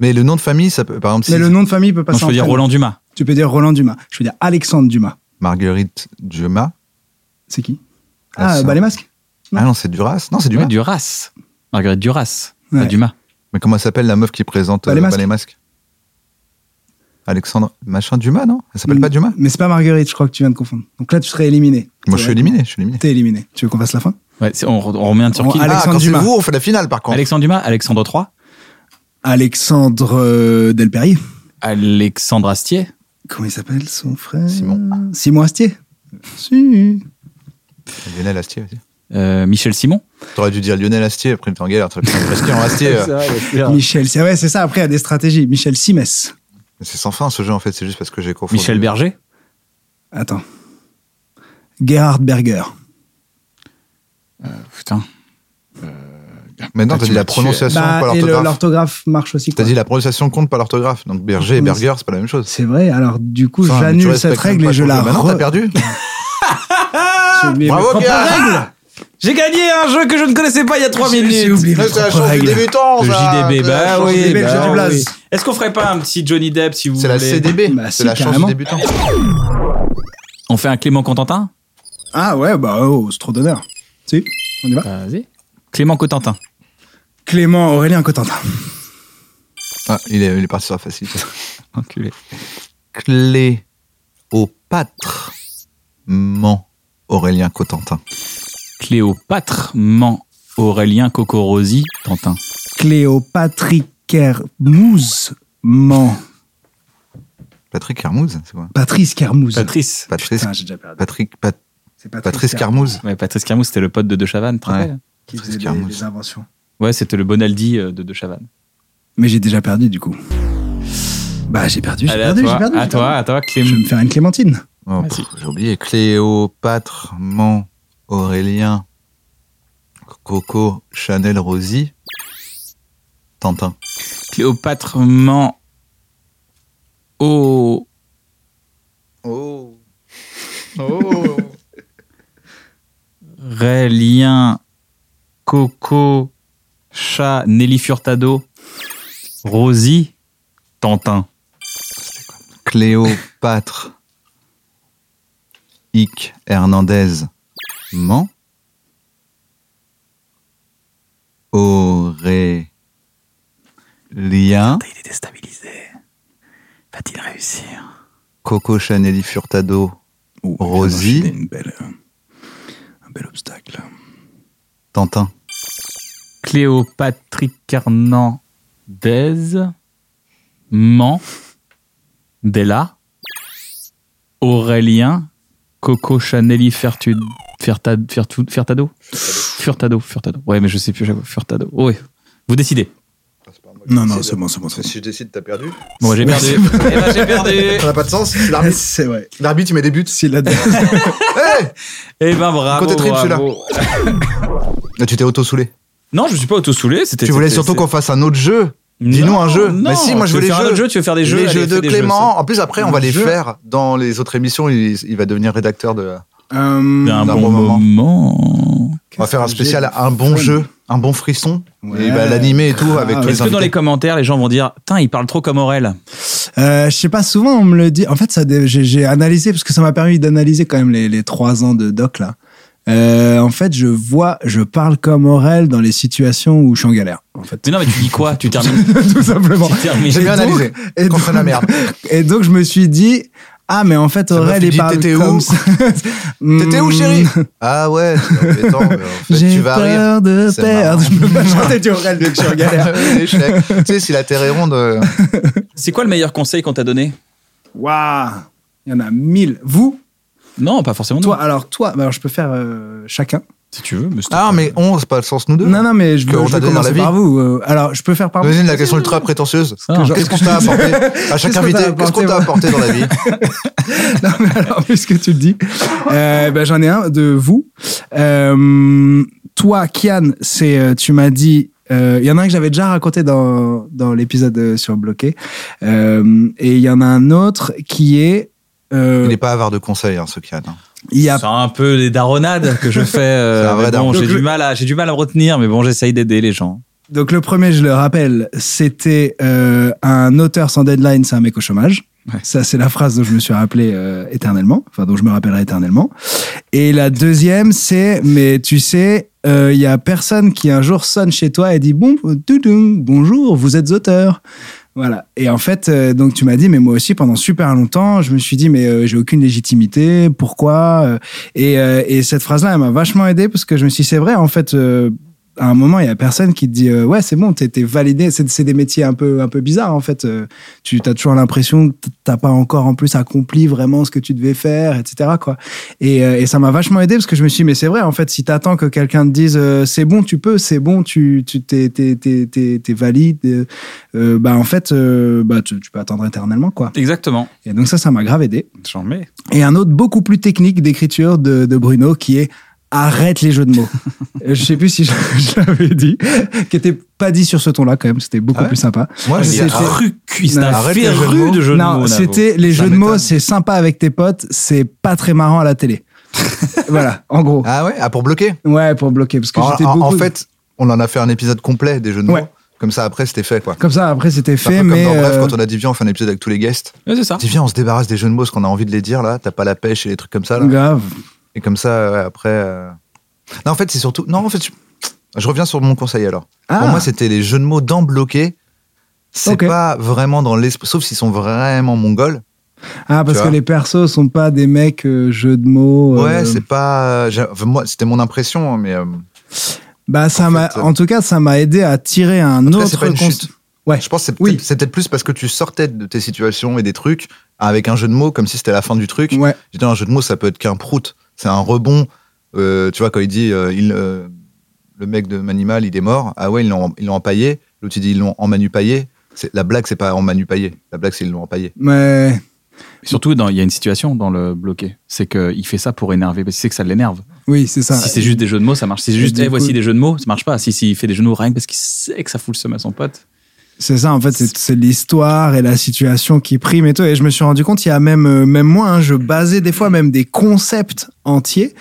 Mais le nom de famille, ça peut, par exemple, Mais si le nom de famille peut Non, passer je peux dire. Roland Dumas. Tu peux dire Roland Dumas. Je peux dire Alexandre Dumas. Marguerite Dumas. C'est qui Ah, Ah, bah les masques Ah non, c'est Duras. Non, c'est Dumas. Ouais, Duras. Marguerite Duras. Ouais. Pas Dumas. Mais comment s'appelle la meuf qui présente Bah, les Bah, masques. les masques Alexandre machin Dumas, non? Elle s'appelle pas Dumas? Mais c'est pas Marguerite, je crois que tu viens de confondre. Donc là, tu serais éliminé. Moi, je suis éliminé. Je suis éliminé. T'es éliminé. Tu veux qu'on fasse la fin? Ouais, on, on remet un On- Alexandre ah, quand Dumas. vous, on fait la finale, par contre. Alexandre Dumas, Alexandre III, Alexandre euh, Delperry. Alexandre Astier, Comment il s'appelle son frère? Simon. Simon Astier. Si. Lionel Astier aussi. euh, Michel Simon. T'aurais dû dire Lionel Astier, après t'es en galère. T'aurais pu dire Astier en Astier. euh. Michel, c'est ouais, c'est ça. Après, il y a des stratégies. Michel Simès. Mais C'est sans fin ce jeu, en fait. C'est juste parce que j'ai confondu. Michel Berger. Attends. Gerhard Berger. Putain. Maintenant, Ah, t'as tu dit la prononciation, Bah, pas et l'orthographe. l'orthographe marche aussi. T'as dit la prononciation compte, pas l'orthographe. Donc Berger et Berger, c'est pas la même chose. C'est vrai. Alors, du coup, mais j'annule cette règle et je la. Maintenant, re- t'as perdu. Bravo, Pierre. J'ai gagné un jeu que je ne connaissais pas il y a 3 J'ai- minutes. j'ai oublié C'est la chance du débutant, Le. JDB, bah oui. bah oui. Est-ce qu'on ferait pas un petit Johnny Depp si vous C'est la voulez CDB. Bah, C'est la chance du débutant. On fait un Clément Contentin? Ah ouais, bah, oh, c'est trop d'honneur. Si, on y va. Vas-y. Clément Cotentin. Clément Aurélien Cotentin. Ah, il est, il est parti sur la facilité. Enculé. Cléopâtre. Ment. Aurélien Cotentin. Cléopâtre, Ment, Aurélien Cocorosi, Tantin. Cléopatrick Kermouz Ment. Patrick Hermouz, c'est quoi? Patrice Kermouz. Patrice. Patrice. Putain, j'ai déjà perdu. Patrick. Pat- C'est Patrice. Ouais, Patrice Carmouze, c'était le pote de De Chavannes, Ouais. Qui faisait Carmouze. des inventions. Ouais, c'était le Bonaldi euh, de De Chavannes. Mais j'ai déjà perdu du coup. Bah j'ai perdu, j'ai Allez, à perdu, j'ai toi, perdu. à j'ai toi, perdu. à toi, Je vais Clément. me faire une clémentine. Oh, pff, J'ai oublié. Cléopâtre. Ment. Aurélien. Coco. Chanel. Rosie. Tantin. Cléopâtre, Ment, Oh. Oh. Oh. Rélien, Coco, Chat, Nelly Furtado, Rosie, Tantin. Cléopâtre. Ic. Hernandez. Ment. Aurélien. Il est déstabilisé. Va-t-il réussir? Coco Chanelli Furtado. Oh, Rosie. une belle, euh, un bel obstacle. Tantin. Cléopatrick Hernandez, Mans, Della, Aurélien, Coco Chanelli Fertud, Fertud- Furtado Furtado, Furtado. Ouais, mais je sais plus. Furtado. Oh, oui. Vous décidez. Non, non, c'est bon, c'est bon. c'est. Si je décide, t'as perdu. Bon, j'ai perdu. Eh ben, j'ai perdu. Ça n'a pas de sens. C'est l'arbitre. C'est vrai. L'arbitre, il met des buts. Si la Eh ben, bravo. Côté trip, celui-là. bravo. Là, tu t'es auto-soulé. Non, je suis pas auto-soulé. C'était. Tu voulais surtout qu'on fasse un autre jeu. Dis-nous un jeu. non, Mais si, moi je veux veux les faire un jeux. autre jeu, tu veux faire des jeux, Les allez, jeux de jeux, Clément. En plus, après, on va les faire dans les autres émissions. Il, il va devenir rédacteur de. Euh, D'un bon, bon moment. moment. On va faire un spécial, un bon fun. jeu, un bon frisson. Ouais, et va l'animer et tout grave. avec tous les Est-ce que dans les commentaires, les gens vont dire Putain, il parle trop comme Aurel Euh, je sais pas, souvent on me le dit. En fait, ça, j'ai, analysé parce que ça m'a permis d'analyser quand même les, les trois ans de doc là. Euh, en fait, je vois, je parle comme Aurel dans les situations où je suis en galère. En fait, Mais non, mais tu dis quoi? Tu termines. tout simplement. J'ai bien analysé. Et Contre donc, la merde. et donc je me suis dit, ah mais en fait Aurel il parle t'étais comme où ça. T'étais où, chérie Ah ouais, c'est embêtant, mais en fait, J'ai tu vas rire. peur de C'est perdre. marrant. Je peux pas chanter du Aurel dès que je suis en galère. L'échec. tu sais, si la terre est ronde. euh, C'est quoi le meilleur conseil qu'on t'a donné? Waouh, il y en a mille. Vous, Non, pas forcément. toi, alors toi, bah, alors je peux faire euh, chacun. Si tu veux. Mais Ah, mais on, c'est pas le sens nous deux. Non, non, mais je veux, je commencer par vous. euh, alors, je peux faire par vous. La question ultra prétentieuse. Ah. Qu'est-ce qu'on t'a apporté À chaque invité, qu'est-ce qu'on t'a apporté dans la vie non, mais alors, puisque tu le dis, euh, ben, j'en ai un de vous. Euh, toi, Kian, c'est, tu m'as dit Euh, Il y en a un que j'avais déjà raconté dans, dans l'épisode sur Bloqué. Euh, et il y en a un autre qui est. euh, Il n'est pas avare de conseils, hein, Sokian. hein. Il y a C'est un peu des daronades que je fais. euh, bon, j'ai du mal à, j'ai du mal à me retenir, mais bon, j'essaye d'aider les gens. Donc le premier, je le rappelle, c'était euh, un auteur sans deadline, c'est un mec au chômage. Ouais. Ça, c'est la phrase dont je me suis rappelé euh, éternellement, enfin dont je me rappellerai éternellement. Et la deuxième, c'est, mais tu sais, euh, il y a personne qui un jour sonne chez toi et dit bon, bonjour, vous êtes auteur. Voilà. Et en fait, euh, donc tu m'as dit, mais moi aussi pendant super longtemps, je me suis dit, mais euh, j'ai aucune légitimité, pourquoi euh, et, euh, et cette phrase-là, elle m'a vachement aidé parce que je me suis dit, c'est vrai, en fait, euh, à un moment, il y a personne qui te dit, euh, ouais, c'est bon, t'es validé. C'est des métiers un peu, un peu bizarres, en fait. Euh, tu as toujours l'impression que t'as pas encore en plus accompli vraiment ce que tu devais faire, etc. Quoi. Et, euh, et ça m'a vachement aidé parce que je me suis dit, mais c'est vrai, en fait, si t'attends que quelqu'un te dise, c'est bon, tu peux, c'est bon, tu, tu t'es, t'es, valide, bah en fait, bah tu, tu peux attendre éternellement, quoi. Exactement. Et donc ça, ça m'a grave aidé. J'en mets. Et un autre beaucoup plus technique d'écriture de, de Bruno qui est arrête les jeux de mots. Je sais plus si je, je l'avais dit, qui était pas dit sur ce ton-là quand même. C'était beaucoup Ah ouais plus sympa. Moi, C'était- arrête- Cuisse, arrête les jeux de rue mots. de jeux de non, mots, c'était les jeux de mots, c'est sympa avec tes potes, c'est pas très marrant à la télé. voilà, en gros. Ah ouais? Ah, pour bloquer? Ouais, pour bloquer parce que en, j'étais en- en fait, on en a fait un épisode complet des jeux de mots. Ouais. Comme ça, après, c'était fait, quoi. comme ça, après c'était fait, peu mais comme dans Bref, euh, quand on a dit, viens, on fait un épisode avec tous les guests. Ouais, c'est ça. Dis, viens, on se débarrasse des jeux de mots, parce qu'on a envie de les dire, là. T'as pas la pêche et les trucs comme ça, là. grave. Et comme ça, ouais, après. euh, Non, en fait, c'est surtout. Non, en fait, je... je reviens sur mon conseil alors. Ah. Pour moi, c'était les jeux de mots dans bloqué. C'est Ok. pas vraiment dans l'esprit. Sauf s'ils sont vraiment mongols. Ah, parce Tu que vois. les persos sont pas des mecs euh, jeux de mots. euh, Ouais, c'est pas. j'ai- enfin, moi, c'était mon impression, hein, mais. euh, Bah, ça en m'a, fait, euh, en tout cas, ça m'a aidé à tirer un autre. c'est pas une chute. Ouais. Je pense que c'est Oui. peut-être c'est peut-être plus parce que tu sortais de tes situations et des trucs avec un jeu de mots comme si c'était la fin du truc. Ouais. J'étais un jeu de mots, ça peut être qu'un prout. C'est un rebond. Euh, tu vois, quand il dit euh, il, euh, le mec de Manimal, il est mort. Ah ouais, ils l'ont ils l'ont empaillé. L'autre, il dit ils l'ont en paillé. C'est La blague, c'est pas en paillé. La blague, c'est ils l'ont empaillé. Mais Surtout, il y a une situation dans le bloqué. C'est qu'il fait ça pour énerver, parce qu'il sait que ça l'énerve. oui, c'est ça. Si c'est juste des jeux de mots, ça marche. Si c'est juste, eh, voici des jeux de mots, ça marche pas. Si, si il fait des jeux de mots rien que parce qu'il sait que ça fout le seum à son pote. C'est ça, en fait, c'est l'histoire et la situation qui prime et tout. Et je me suis rendu compte, il y a même, euh, même moi, hein, je basais des fois même des concepts entiers,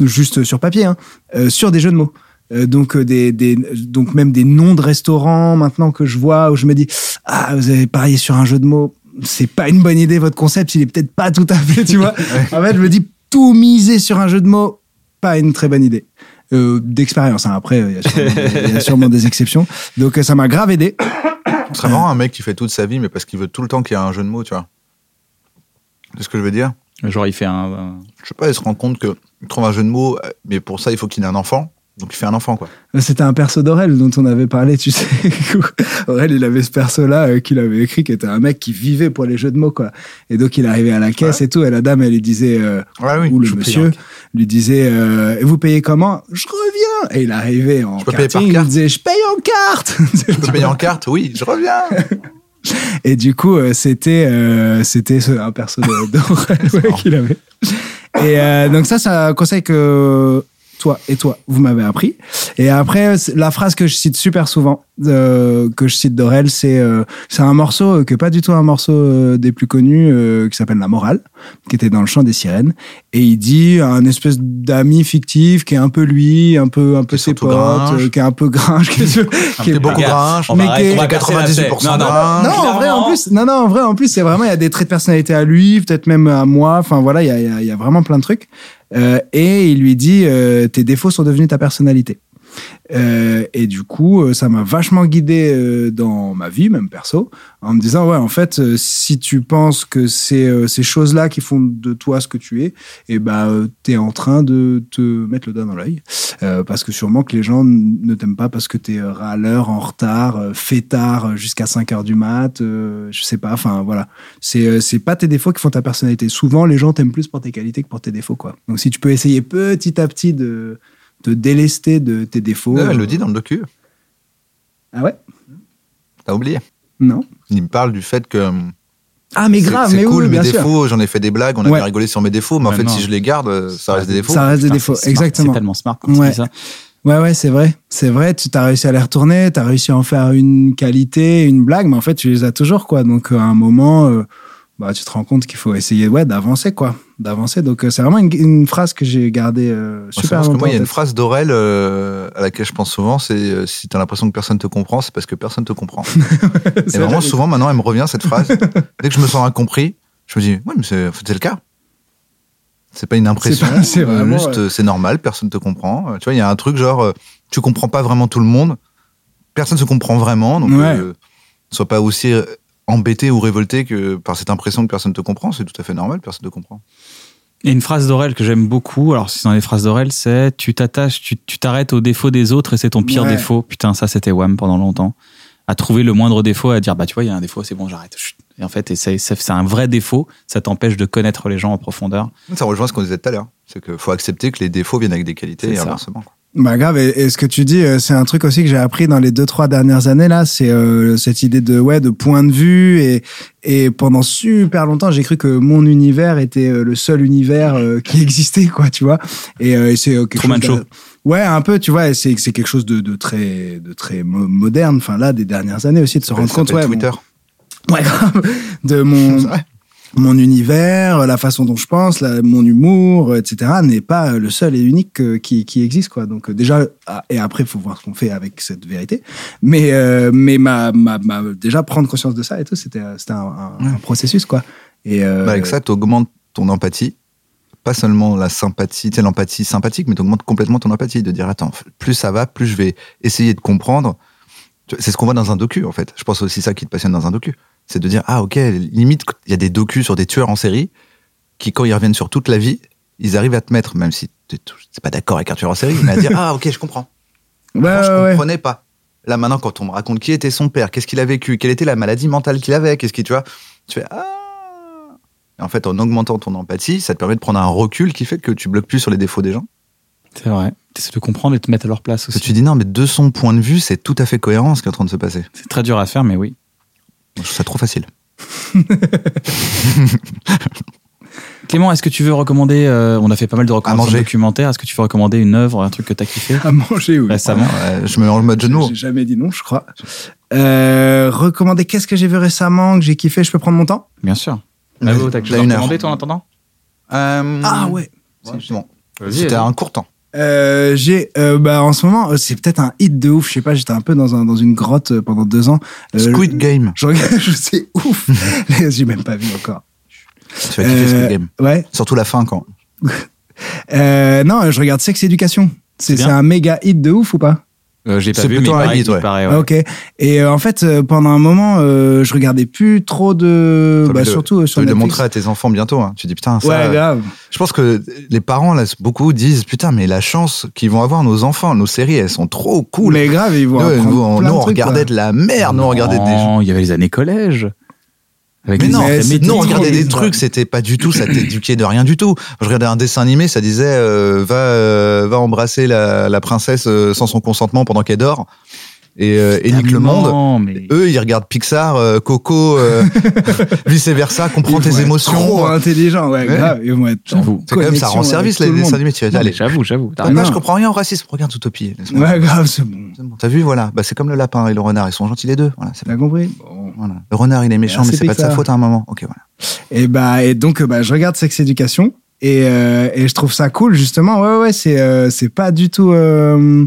juste sur papier, hein, euh, sur des jeux de mots. Euh, donc, des, des, donc même des noms de restaurants maintenant que je vois où je me dis ah vous avez parié sur un jeu de mots c'est pas une bonne idée votre concept il est peut-être pas tout à fait tu vois en fait je me dis tout miser sur un jeu de mots pas une très bonne idée Euh, d'expérience hein. après il y, a sûrement- il y a sûrement des exceptions donc ça m'a grave aidé Ce serait vraiment un mec qui fait toute sa vie, mais parce qu'il veut tout le temps qu'il y ait un jeu de mots, tu vois. C'est ce que je veux dire? Genre, il fait un. Je sais pas, il se rend compte qu'il trouve un jeu de mots, mais pour ça, il faut qu'il ait un enfant. Donc il fait un enfant, quoi. C'était un perso d'Aurel dont on avait parlé, tu sais. Aurel, il avait ce perso-là euh, qu'il avait écrit, qui était un mec qui vivait pour les jeux de mots, quoi. Et donc, il arrivait à la caisse et tout, et la dame, elle lui disait, euh, Ouais, oui, ou le paye monsieur, lui disait, euh, et vous payez comment? Je reviens Et il arrivait en Je peux payer par karting, il carte disait, je paye en carte Je peux payer en carte Oui, je reviens Et du coup, euh, c'était euh, c'était un perso d'Aurel ouais, qu'il avait. Et donc ça, c'est un conseil que toi et toi, vous m'avez appris. Et après, la phrase que je cite super souvent, euh, que je cite d'Aurel, c'est euh, c'est un morceau euh, qui est pas du tout un morceau euh, des plus connus, euh, qui s'appelle La Morale, qui était dans le chant des sirènes. Et il dit à un espèce d'ami fictif qui est un peu lui, un peu un peu ses potes, euh, qui est un peu gringe, qui est, qui est beaucoup gringe, mais qui est- on va casser la 98% tête. Non, non, en vrai, en plus, non, non, en vrai, en plus, c'est vraiment, il y a des traits de personnalité à lui, peut-être même à moi. Enfin, voilà, il y a, il y a- il y a vraiment plein de trucs. Euh, et il lui dit, euh, tes défauts sont devenus ta personnalité. Euh, et du coup, euh, ça m'a vachement guidé euh, dans ma vie, même perso, en me disant, ouais, en fait, si tu penses que c'est ces choses-là qui font de toi ce que tu es, et ben, euh, t'es en train de te mettre le doigt dans l'œil. Parce que sûrement que les gens ne t'aiment pas parce que t'es râleur, en retard, fêtard jusqu'à 5 heures du mat, je sais pas, enfin voilà. C'est c'est pas tes défauts qui font ta personnalité. Souvent, les gens t'aiment plus pour tes qualités que pour tes défauts, quoi. Donc si tu peux essayer petit à petit de te délester de tes défauts. Ouais, Elle euh, le dit dans le docu. Ah ouais? T'as oublié? Non. Il me parle du fait que. Ah mais grave, c'est mais cool, oui, mes bien sûr. défauts, j'en ai fait des blagues, on a Ouais. bien rigolé sur mes défauts, mais en fait, si je les garde, euh, ça reste des défauts. Ça reste des Putain, défauts, c'est smart, exactement. C'est tellement smart quand tu Ouais. dis ça. Ouais, ouais, c'est vrai. C'est vrai, tu as réussi à les retourner, tu as réussi à en faire une qualité, une blague, mais en fait, tu les as toujours, quoi. Donc, euh, à un moment, euh, bah, tu te rends compte qu'il faut essayer ouais, d'avancer, quoi. D'avancer. Donc, euh, c'est vraiment une, une phrase que j'ai gardée euh, super parce que longtemps. moi, il y a une phrase d'Aurel euh, à laquelle je pense souvent, c'est si t'as l'impression que personne te comprend, c'est parce que personne te comprend. Et C'est vraiment, vrai. souvent, maintenant, elle me revient cette phrase. Dès que je me sens incompris, je me dis, ouais, mais c'est le cas. C'est pas une impression, C'est juste ouais. c'est normal, personne te comprend. Tu vois, il y a un truc genre, tu comprends pas vraiment tout le monde, personne se comprend vraiment, donc Ouais. sois pas aussi embêté ou révolté que par cette impression que personne te comprend, c'est tout à fait normal, personne te comprend. Et une phrase d'Aurel que j'aime beaucoup, alors si c'est dans les phrases d'Aurel, c'est tu t'attaches, tu tu t'arrêtes aux défauts des autres et c'est ton pire Ouais. défaut. Putain, ça c'était Wham pendant longtemps. À trouver le moindre défaut, à dire bah tu vois, il y a un défaut, c'est bon, j'arrête. Chut. Et en fait, et c'est c'est- c'est un vrai défaut, ça t'empêche de connaître les gens en profondeur. Ça rejoint ce qu'on disait tout à l'heure, c'est qu'il faut accepter que les défauts viennent avec des qualités C'est et ça. inversement. quoi. Bah grave, et, et ce que tu dis, euh, c'est un truc aussi que j'ai appris dans les deux trois dernières années là, c'est euh, cette idée de ouais de point de vue et et pendant super longtemps j'ai cru que mon univers était euh, le seul univers euh, qui existait quoi, tu vois. Et, euh, et c'est Truman chose Show. Ouais, un peu, tu vois, et c'est c'est quelque chose de, de très de très mo- moderne. Enfin là, des dernières années aussi de se rendre compte, ouais, Twitter. mon- ouais, grave, de mon. mon univers, la façon dont je pense, la- mon humour, euh, etc., n'est pas le seul et unique euh, qui, qui existe. Quoi. Donc euh, déjà, ah, et après, il faut voir ce qu'on fait avec cette vérité. Mais, euh, mais ma, ma, ma- déjà, prendre conscience de ça et tout, c'était euh, c'était un, un- un processus. Quoi. Et, euh, Bah, avec ça, tu augmentes ton empathie. Pas seulement la sympathie, tu sais, l'empathie sympathique, mais tu augmentes complètement ton empathie. De dire, attends, plus ça va, plus je vais essayer de comprendre. C'est ce qu'on voit dans un docu, en fait. Je pense aussi ça qui te passionne dans un docu. C'est de dire, ah, ok, limite, il y a des docus sur des tueurs en série qui, quand ils reviennent sur toute la vie, ils arrivent à te mettre, même si tu n'es pas d'accord avec un tueur en série, mais à dire, ah, ok, je comprends. Avant, je ouais, comprenais pas. Là, maintenant, quand on me raconte qui était son père, qu'est-ce qu'il a vécu, quelle était la maladie mentale qu'il avait, qu'est-ce qui, tu vois, tu fais ah. En fait, en augmentant ton empathie, ça te permet de prendre un recul qui fait que tu bloques plus sur les défauts des gens. C'est vrai. T'essaies de comprendre et de te mettre à leur place Que aussi. tu dis non, mais de son point de vue, c'est tout à fait cohérent ce qui est en train de se passer. C'est très dur à faire, mais oui. Je trouve ça trop facile. Clément, est-ce que tu veux recommander euh, On a fait pas mal de recommandations documentaires. Est-ce que tu veux recommander une œuvre, un truc que t'as kiffé À manger, oui. récemment Ouais, je me mets en mode mots. J'ai jamais dit non, je crois. Euh, recommander, qu'est-ce que j'ai vu récemment, que j'ai kiffé, je peux prendre mon temps? Bien sûr. Vas-y, Mavo, t'as quelque t'as recommander toi en attendant? Euh, Ah ouais. C'était un court temps. Euh, j'ai euh, bah en ce moment euh, c'est peut-être un hit de ouf. Je sais pas j'étais un peu dans un dans une grotte euh, pendant deux ans. Euh, Squid Game. je regarde je sais ouf. J'ai même pas vu encore. Tu vas kiffer Squid Game. ouais. Surtout la fin quand. euh, non je regarde Sex Education. C'est un méga hit de ouf ou pas? Euh, J'ai pas vu, mais plutôt il un paraît, hit, il ouais. paraît, ouais. Ah, ok et euh, en fait euh, pendant un moment euh, je regardais plus trop de bah, de- surtout sur de le Netflix montrer à tes enfants bientôt. hein. Tu dis putain, ça. ouais grave Je pense que les parents, là, beaucoup disent putain, mais la chance qu'ils vont avoir nos enfants, nos séries, elles sont trop cool. mais grave ils vont nous, nous, on, plein nous, de on trucs, regardait quoi. de la merde, nous on regardait des il y avait les années collège. Avec Mais non, mais nous on regardait des trucs, c'était pas du tout, ça t'éduquait de rien du tout. Je regardais un dessin animé, ça disait euh, va euh, va embrasser la, la princesse euh, sans son consentement pendant qu'elle dort et, euh, et nique le monde. Non, mais... Eux, ils regardent Pixar, euh, Coco, euh, vice versa, comprends tes émotions. trop intelligents ouais, Ouais. grave ils vont être J'avoue. C'est quand même ça rend service les dessins animés. Tu vas Non, mais j'avoue, j'avoue. Ah, non, je comprends rien au racisme. Regarde Utopie. ouais grave c'est bon. T'as vu, voilà. Bah, c'est comme le lapin et le renard. Ils sont gentils les deux. Voilà, t'as compris? Bon. Voilà. Le renard, il est méchant, mais c'est pas de sa faute à un moment. Ok, voilà. Et bah et donc euh, bah je regarde Sex Education et euh, et je trouve ça cool justement. Ouais ouais c'est euh, c'est pas du tout euh,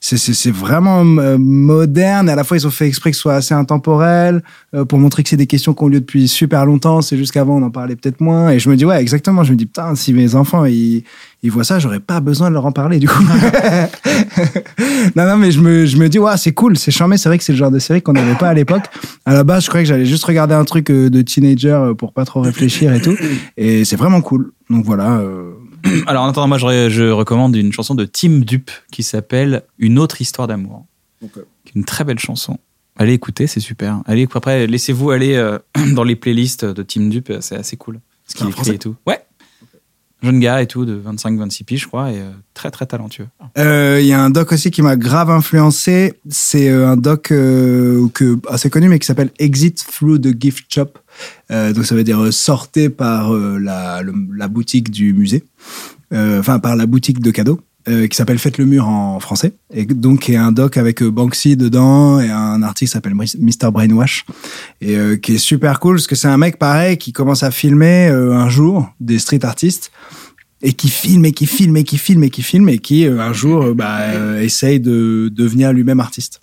c'est vraiment moderne et à la fois ils ont fait exprès que ce soit assez intemporel pour montrer que c'est des questions qui ont lieu depuis super longtemps. C'est juste qu'avant on en parlait peut-être moins et je me dis ouais exactement. Je me dis putain si mes enfants ils ils voient ça, j'aurais pas besoin de leur en parler du coup. non non mais je me je me dis ouais c'est cool, c'est charmé. C'est vrai que c'est le genre de série qu'on n'avait pas à l'époque. À la base je croyais que j'allais juste regarder un truc euh, de teenager euh, pour pas trop réfléchir et tout. Et c'est vraiment cool. Donc voilà. euh, Alors en attendant, moi je, recommande une chanson de Tim Dupe qui s'appelle Une autre histoire d'amour. Ok. Qui est Une très belle chanson. Allez écouter, c'est super. Allez, après, laissez-vous aller dans les playlists de Tim Dupe, c'est assez cool. Ce qu'il écrit français et tout. Ouais. Jeune gars et tout, de 25-26 piges, je crois, et euh, très très talentueux. Euh, Il y a un doc aussi qui m'a grave influencé. C'est euh, un doc que, assez connu, mais qui s'appelle Exit Through the Gift Shop. Donc ça veut dire sortez par la, la boutique du musée. Enfin, par la boutique de cadeaux. Euh, qui s'appelle Faites le mur en français, et donc qui est un doc avec euh, Banksy dedans et un artiste qui s'appelle Mr Brainwash, et euh, qui est super cool parce que c'est un mec pareil qui commence à filmer euh, un jour des street artistes et qui filme et qui filme et qui filme et qui filme et qui euh, un jour euh, bah, essaye de devenir lui-même artiste.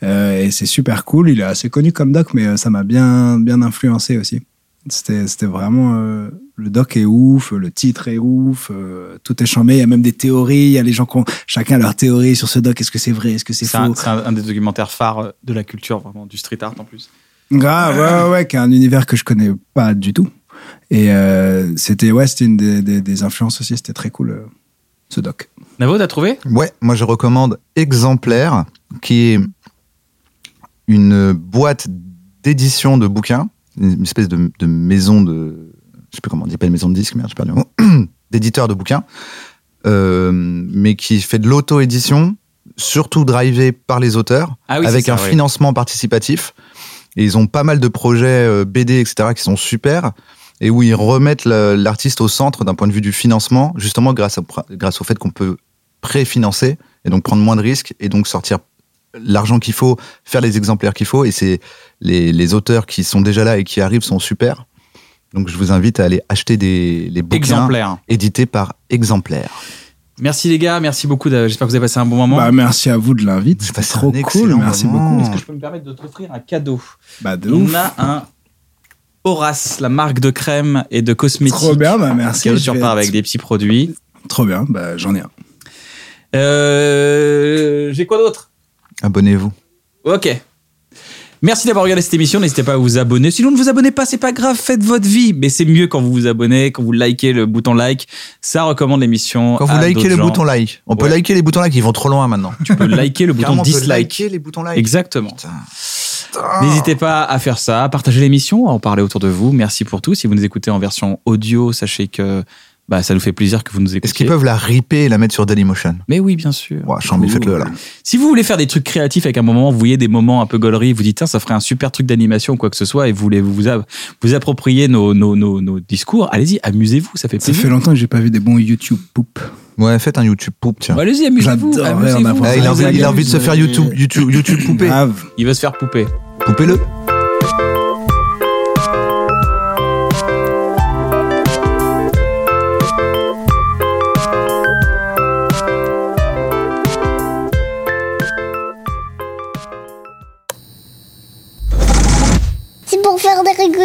Et c'est super cool. Il est assez connu comme doc, mais ça m'a bien bien influencé aussi. C'était c'était vraiment euh, le doc est ouf, le titre est ouf, euh, tout est chambé. Il y a même des théories. Il y a les gens qui ont chacun leur théorie sur ce doc. Est-ce que c'est vrai? Est-ce que c'est faux? c'est un- un des documentaires phares de la culture, vraiment, du street art en plus. Grave, ouais, ouais, ouais, qui est un univers que je connais pas du tout. Et euh, c'était ouais, c'était une des, des- des influences aussi. C'était très cool euh, ce doc. Navo, t'as trouvé? Ouais, moi je recommande Exemplaire, qui est une boîte d'édition de bouquins, une espèce de, de maison de. Je sais plus comment on dit, pas une maison de disques, merde, j'ai perdu le mot. D'éditeur de bouquins, euh, mais qui fait de l'auto-édition, surtout drivé par les auteurs, Ah oui, avec ça, un ouais. financement participatif. Et ils ont pas mal de projets euh, BD, etc., qui sont super, et où ils remettent l'artiste au centre d'un point de vue du financement, justement grâce, au pr- grâce au fait qu'on peut préfinancer et donc prendre moins de risques et donc sortir l'argent qu'il faut, faire les exemplaires qu'il faut. Et c'est les, les auteurs qui sont déjà là et qui arrivent sont super. Donc je vous invite à aller acheter des les bouquins Exemplaires. édités par Exemplaire. Merci les gars, merci beaucoup. J'espère que vous avez passé un bon moment. Bah, merci à vous de l'invite. C'était trop cool. Merci moment. beaucoup. Est-ce que je peux me permettre de t'offrir un cadeau Bah, de On ouf. a un Horace, la marque de crème et de cosmétiques. Trop bien, bah, merci. Cadeau Je repars être- avec des petits produits. Trop bien, bah, j'en ai un. Euh, J'ai quoi d'autre? Abonnez-vous. Ok. Merci d'avoir regardé cette émission. N'hésitez pas à vous abonner. Sinon, ne vous abonnez pas, c'est pas grave. Faites votre vie. Mais c'est mieux quand vous vous abonnez, quand vous likez le bouton like. Ça recommande l'émission. Quand vous à likez le gens. bouton like, on peut liker les boutons like, ils vont trop loin maintenant. Tu peux liker le bouton Carrément, on peut dislike. liker les boutons like. Exactement. N'hésitez pas à faire ça, à partager l'émission, à en parler autour de vous. Merci pour tout. Si vous nous écoutez en version audio, sachez que bah, ça nous fait plaisir que vous nous écoutiez. Est-ce qu'ils peuvent la ripper et la mettre sur Dailymotion? Mais oui, bien sûr. Ouais, chambé, faites-le là. Si vous voulez faire des trucs créatifs avec un moment, vous voyez des moments un peu gaulerie, vous dites, tiens, ça ferait un super truc d'animation ou quoi que ce soit, et vous voulez vous, vous, vous approprier nos, nos, nos, nos discours, allez-y, amusez-vous, ça fait Ça plaisir. fait longtemps que j'ai pas vu des bons YouTube poop. Ouais, faites un YouTube poupe, tiens. Bah, allez-y, amusez-vous. Avoir Ah, il, a envie, Vous il a allez- envie de se faire YouTube, YouTube, YouTube poupée. Il veut se faire pouper. Poupez-le.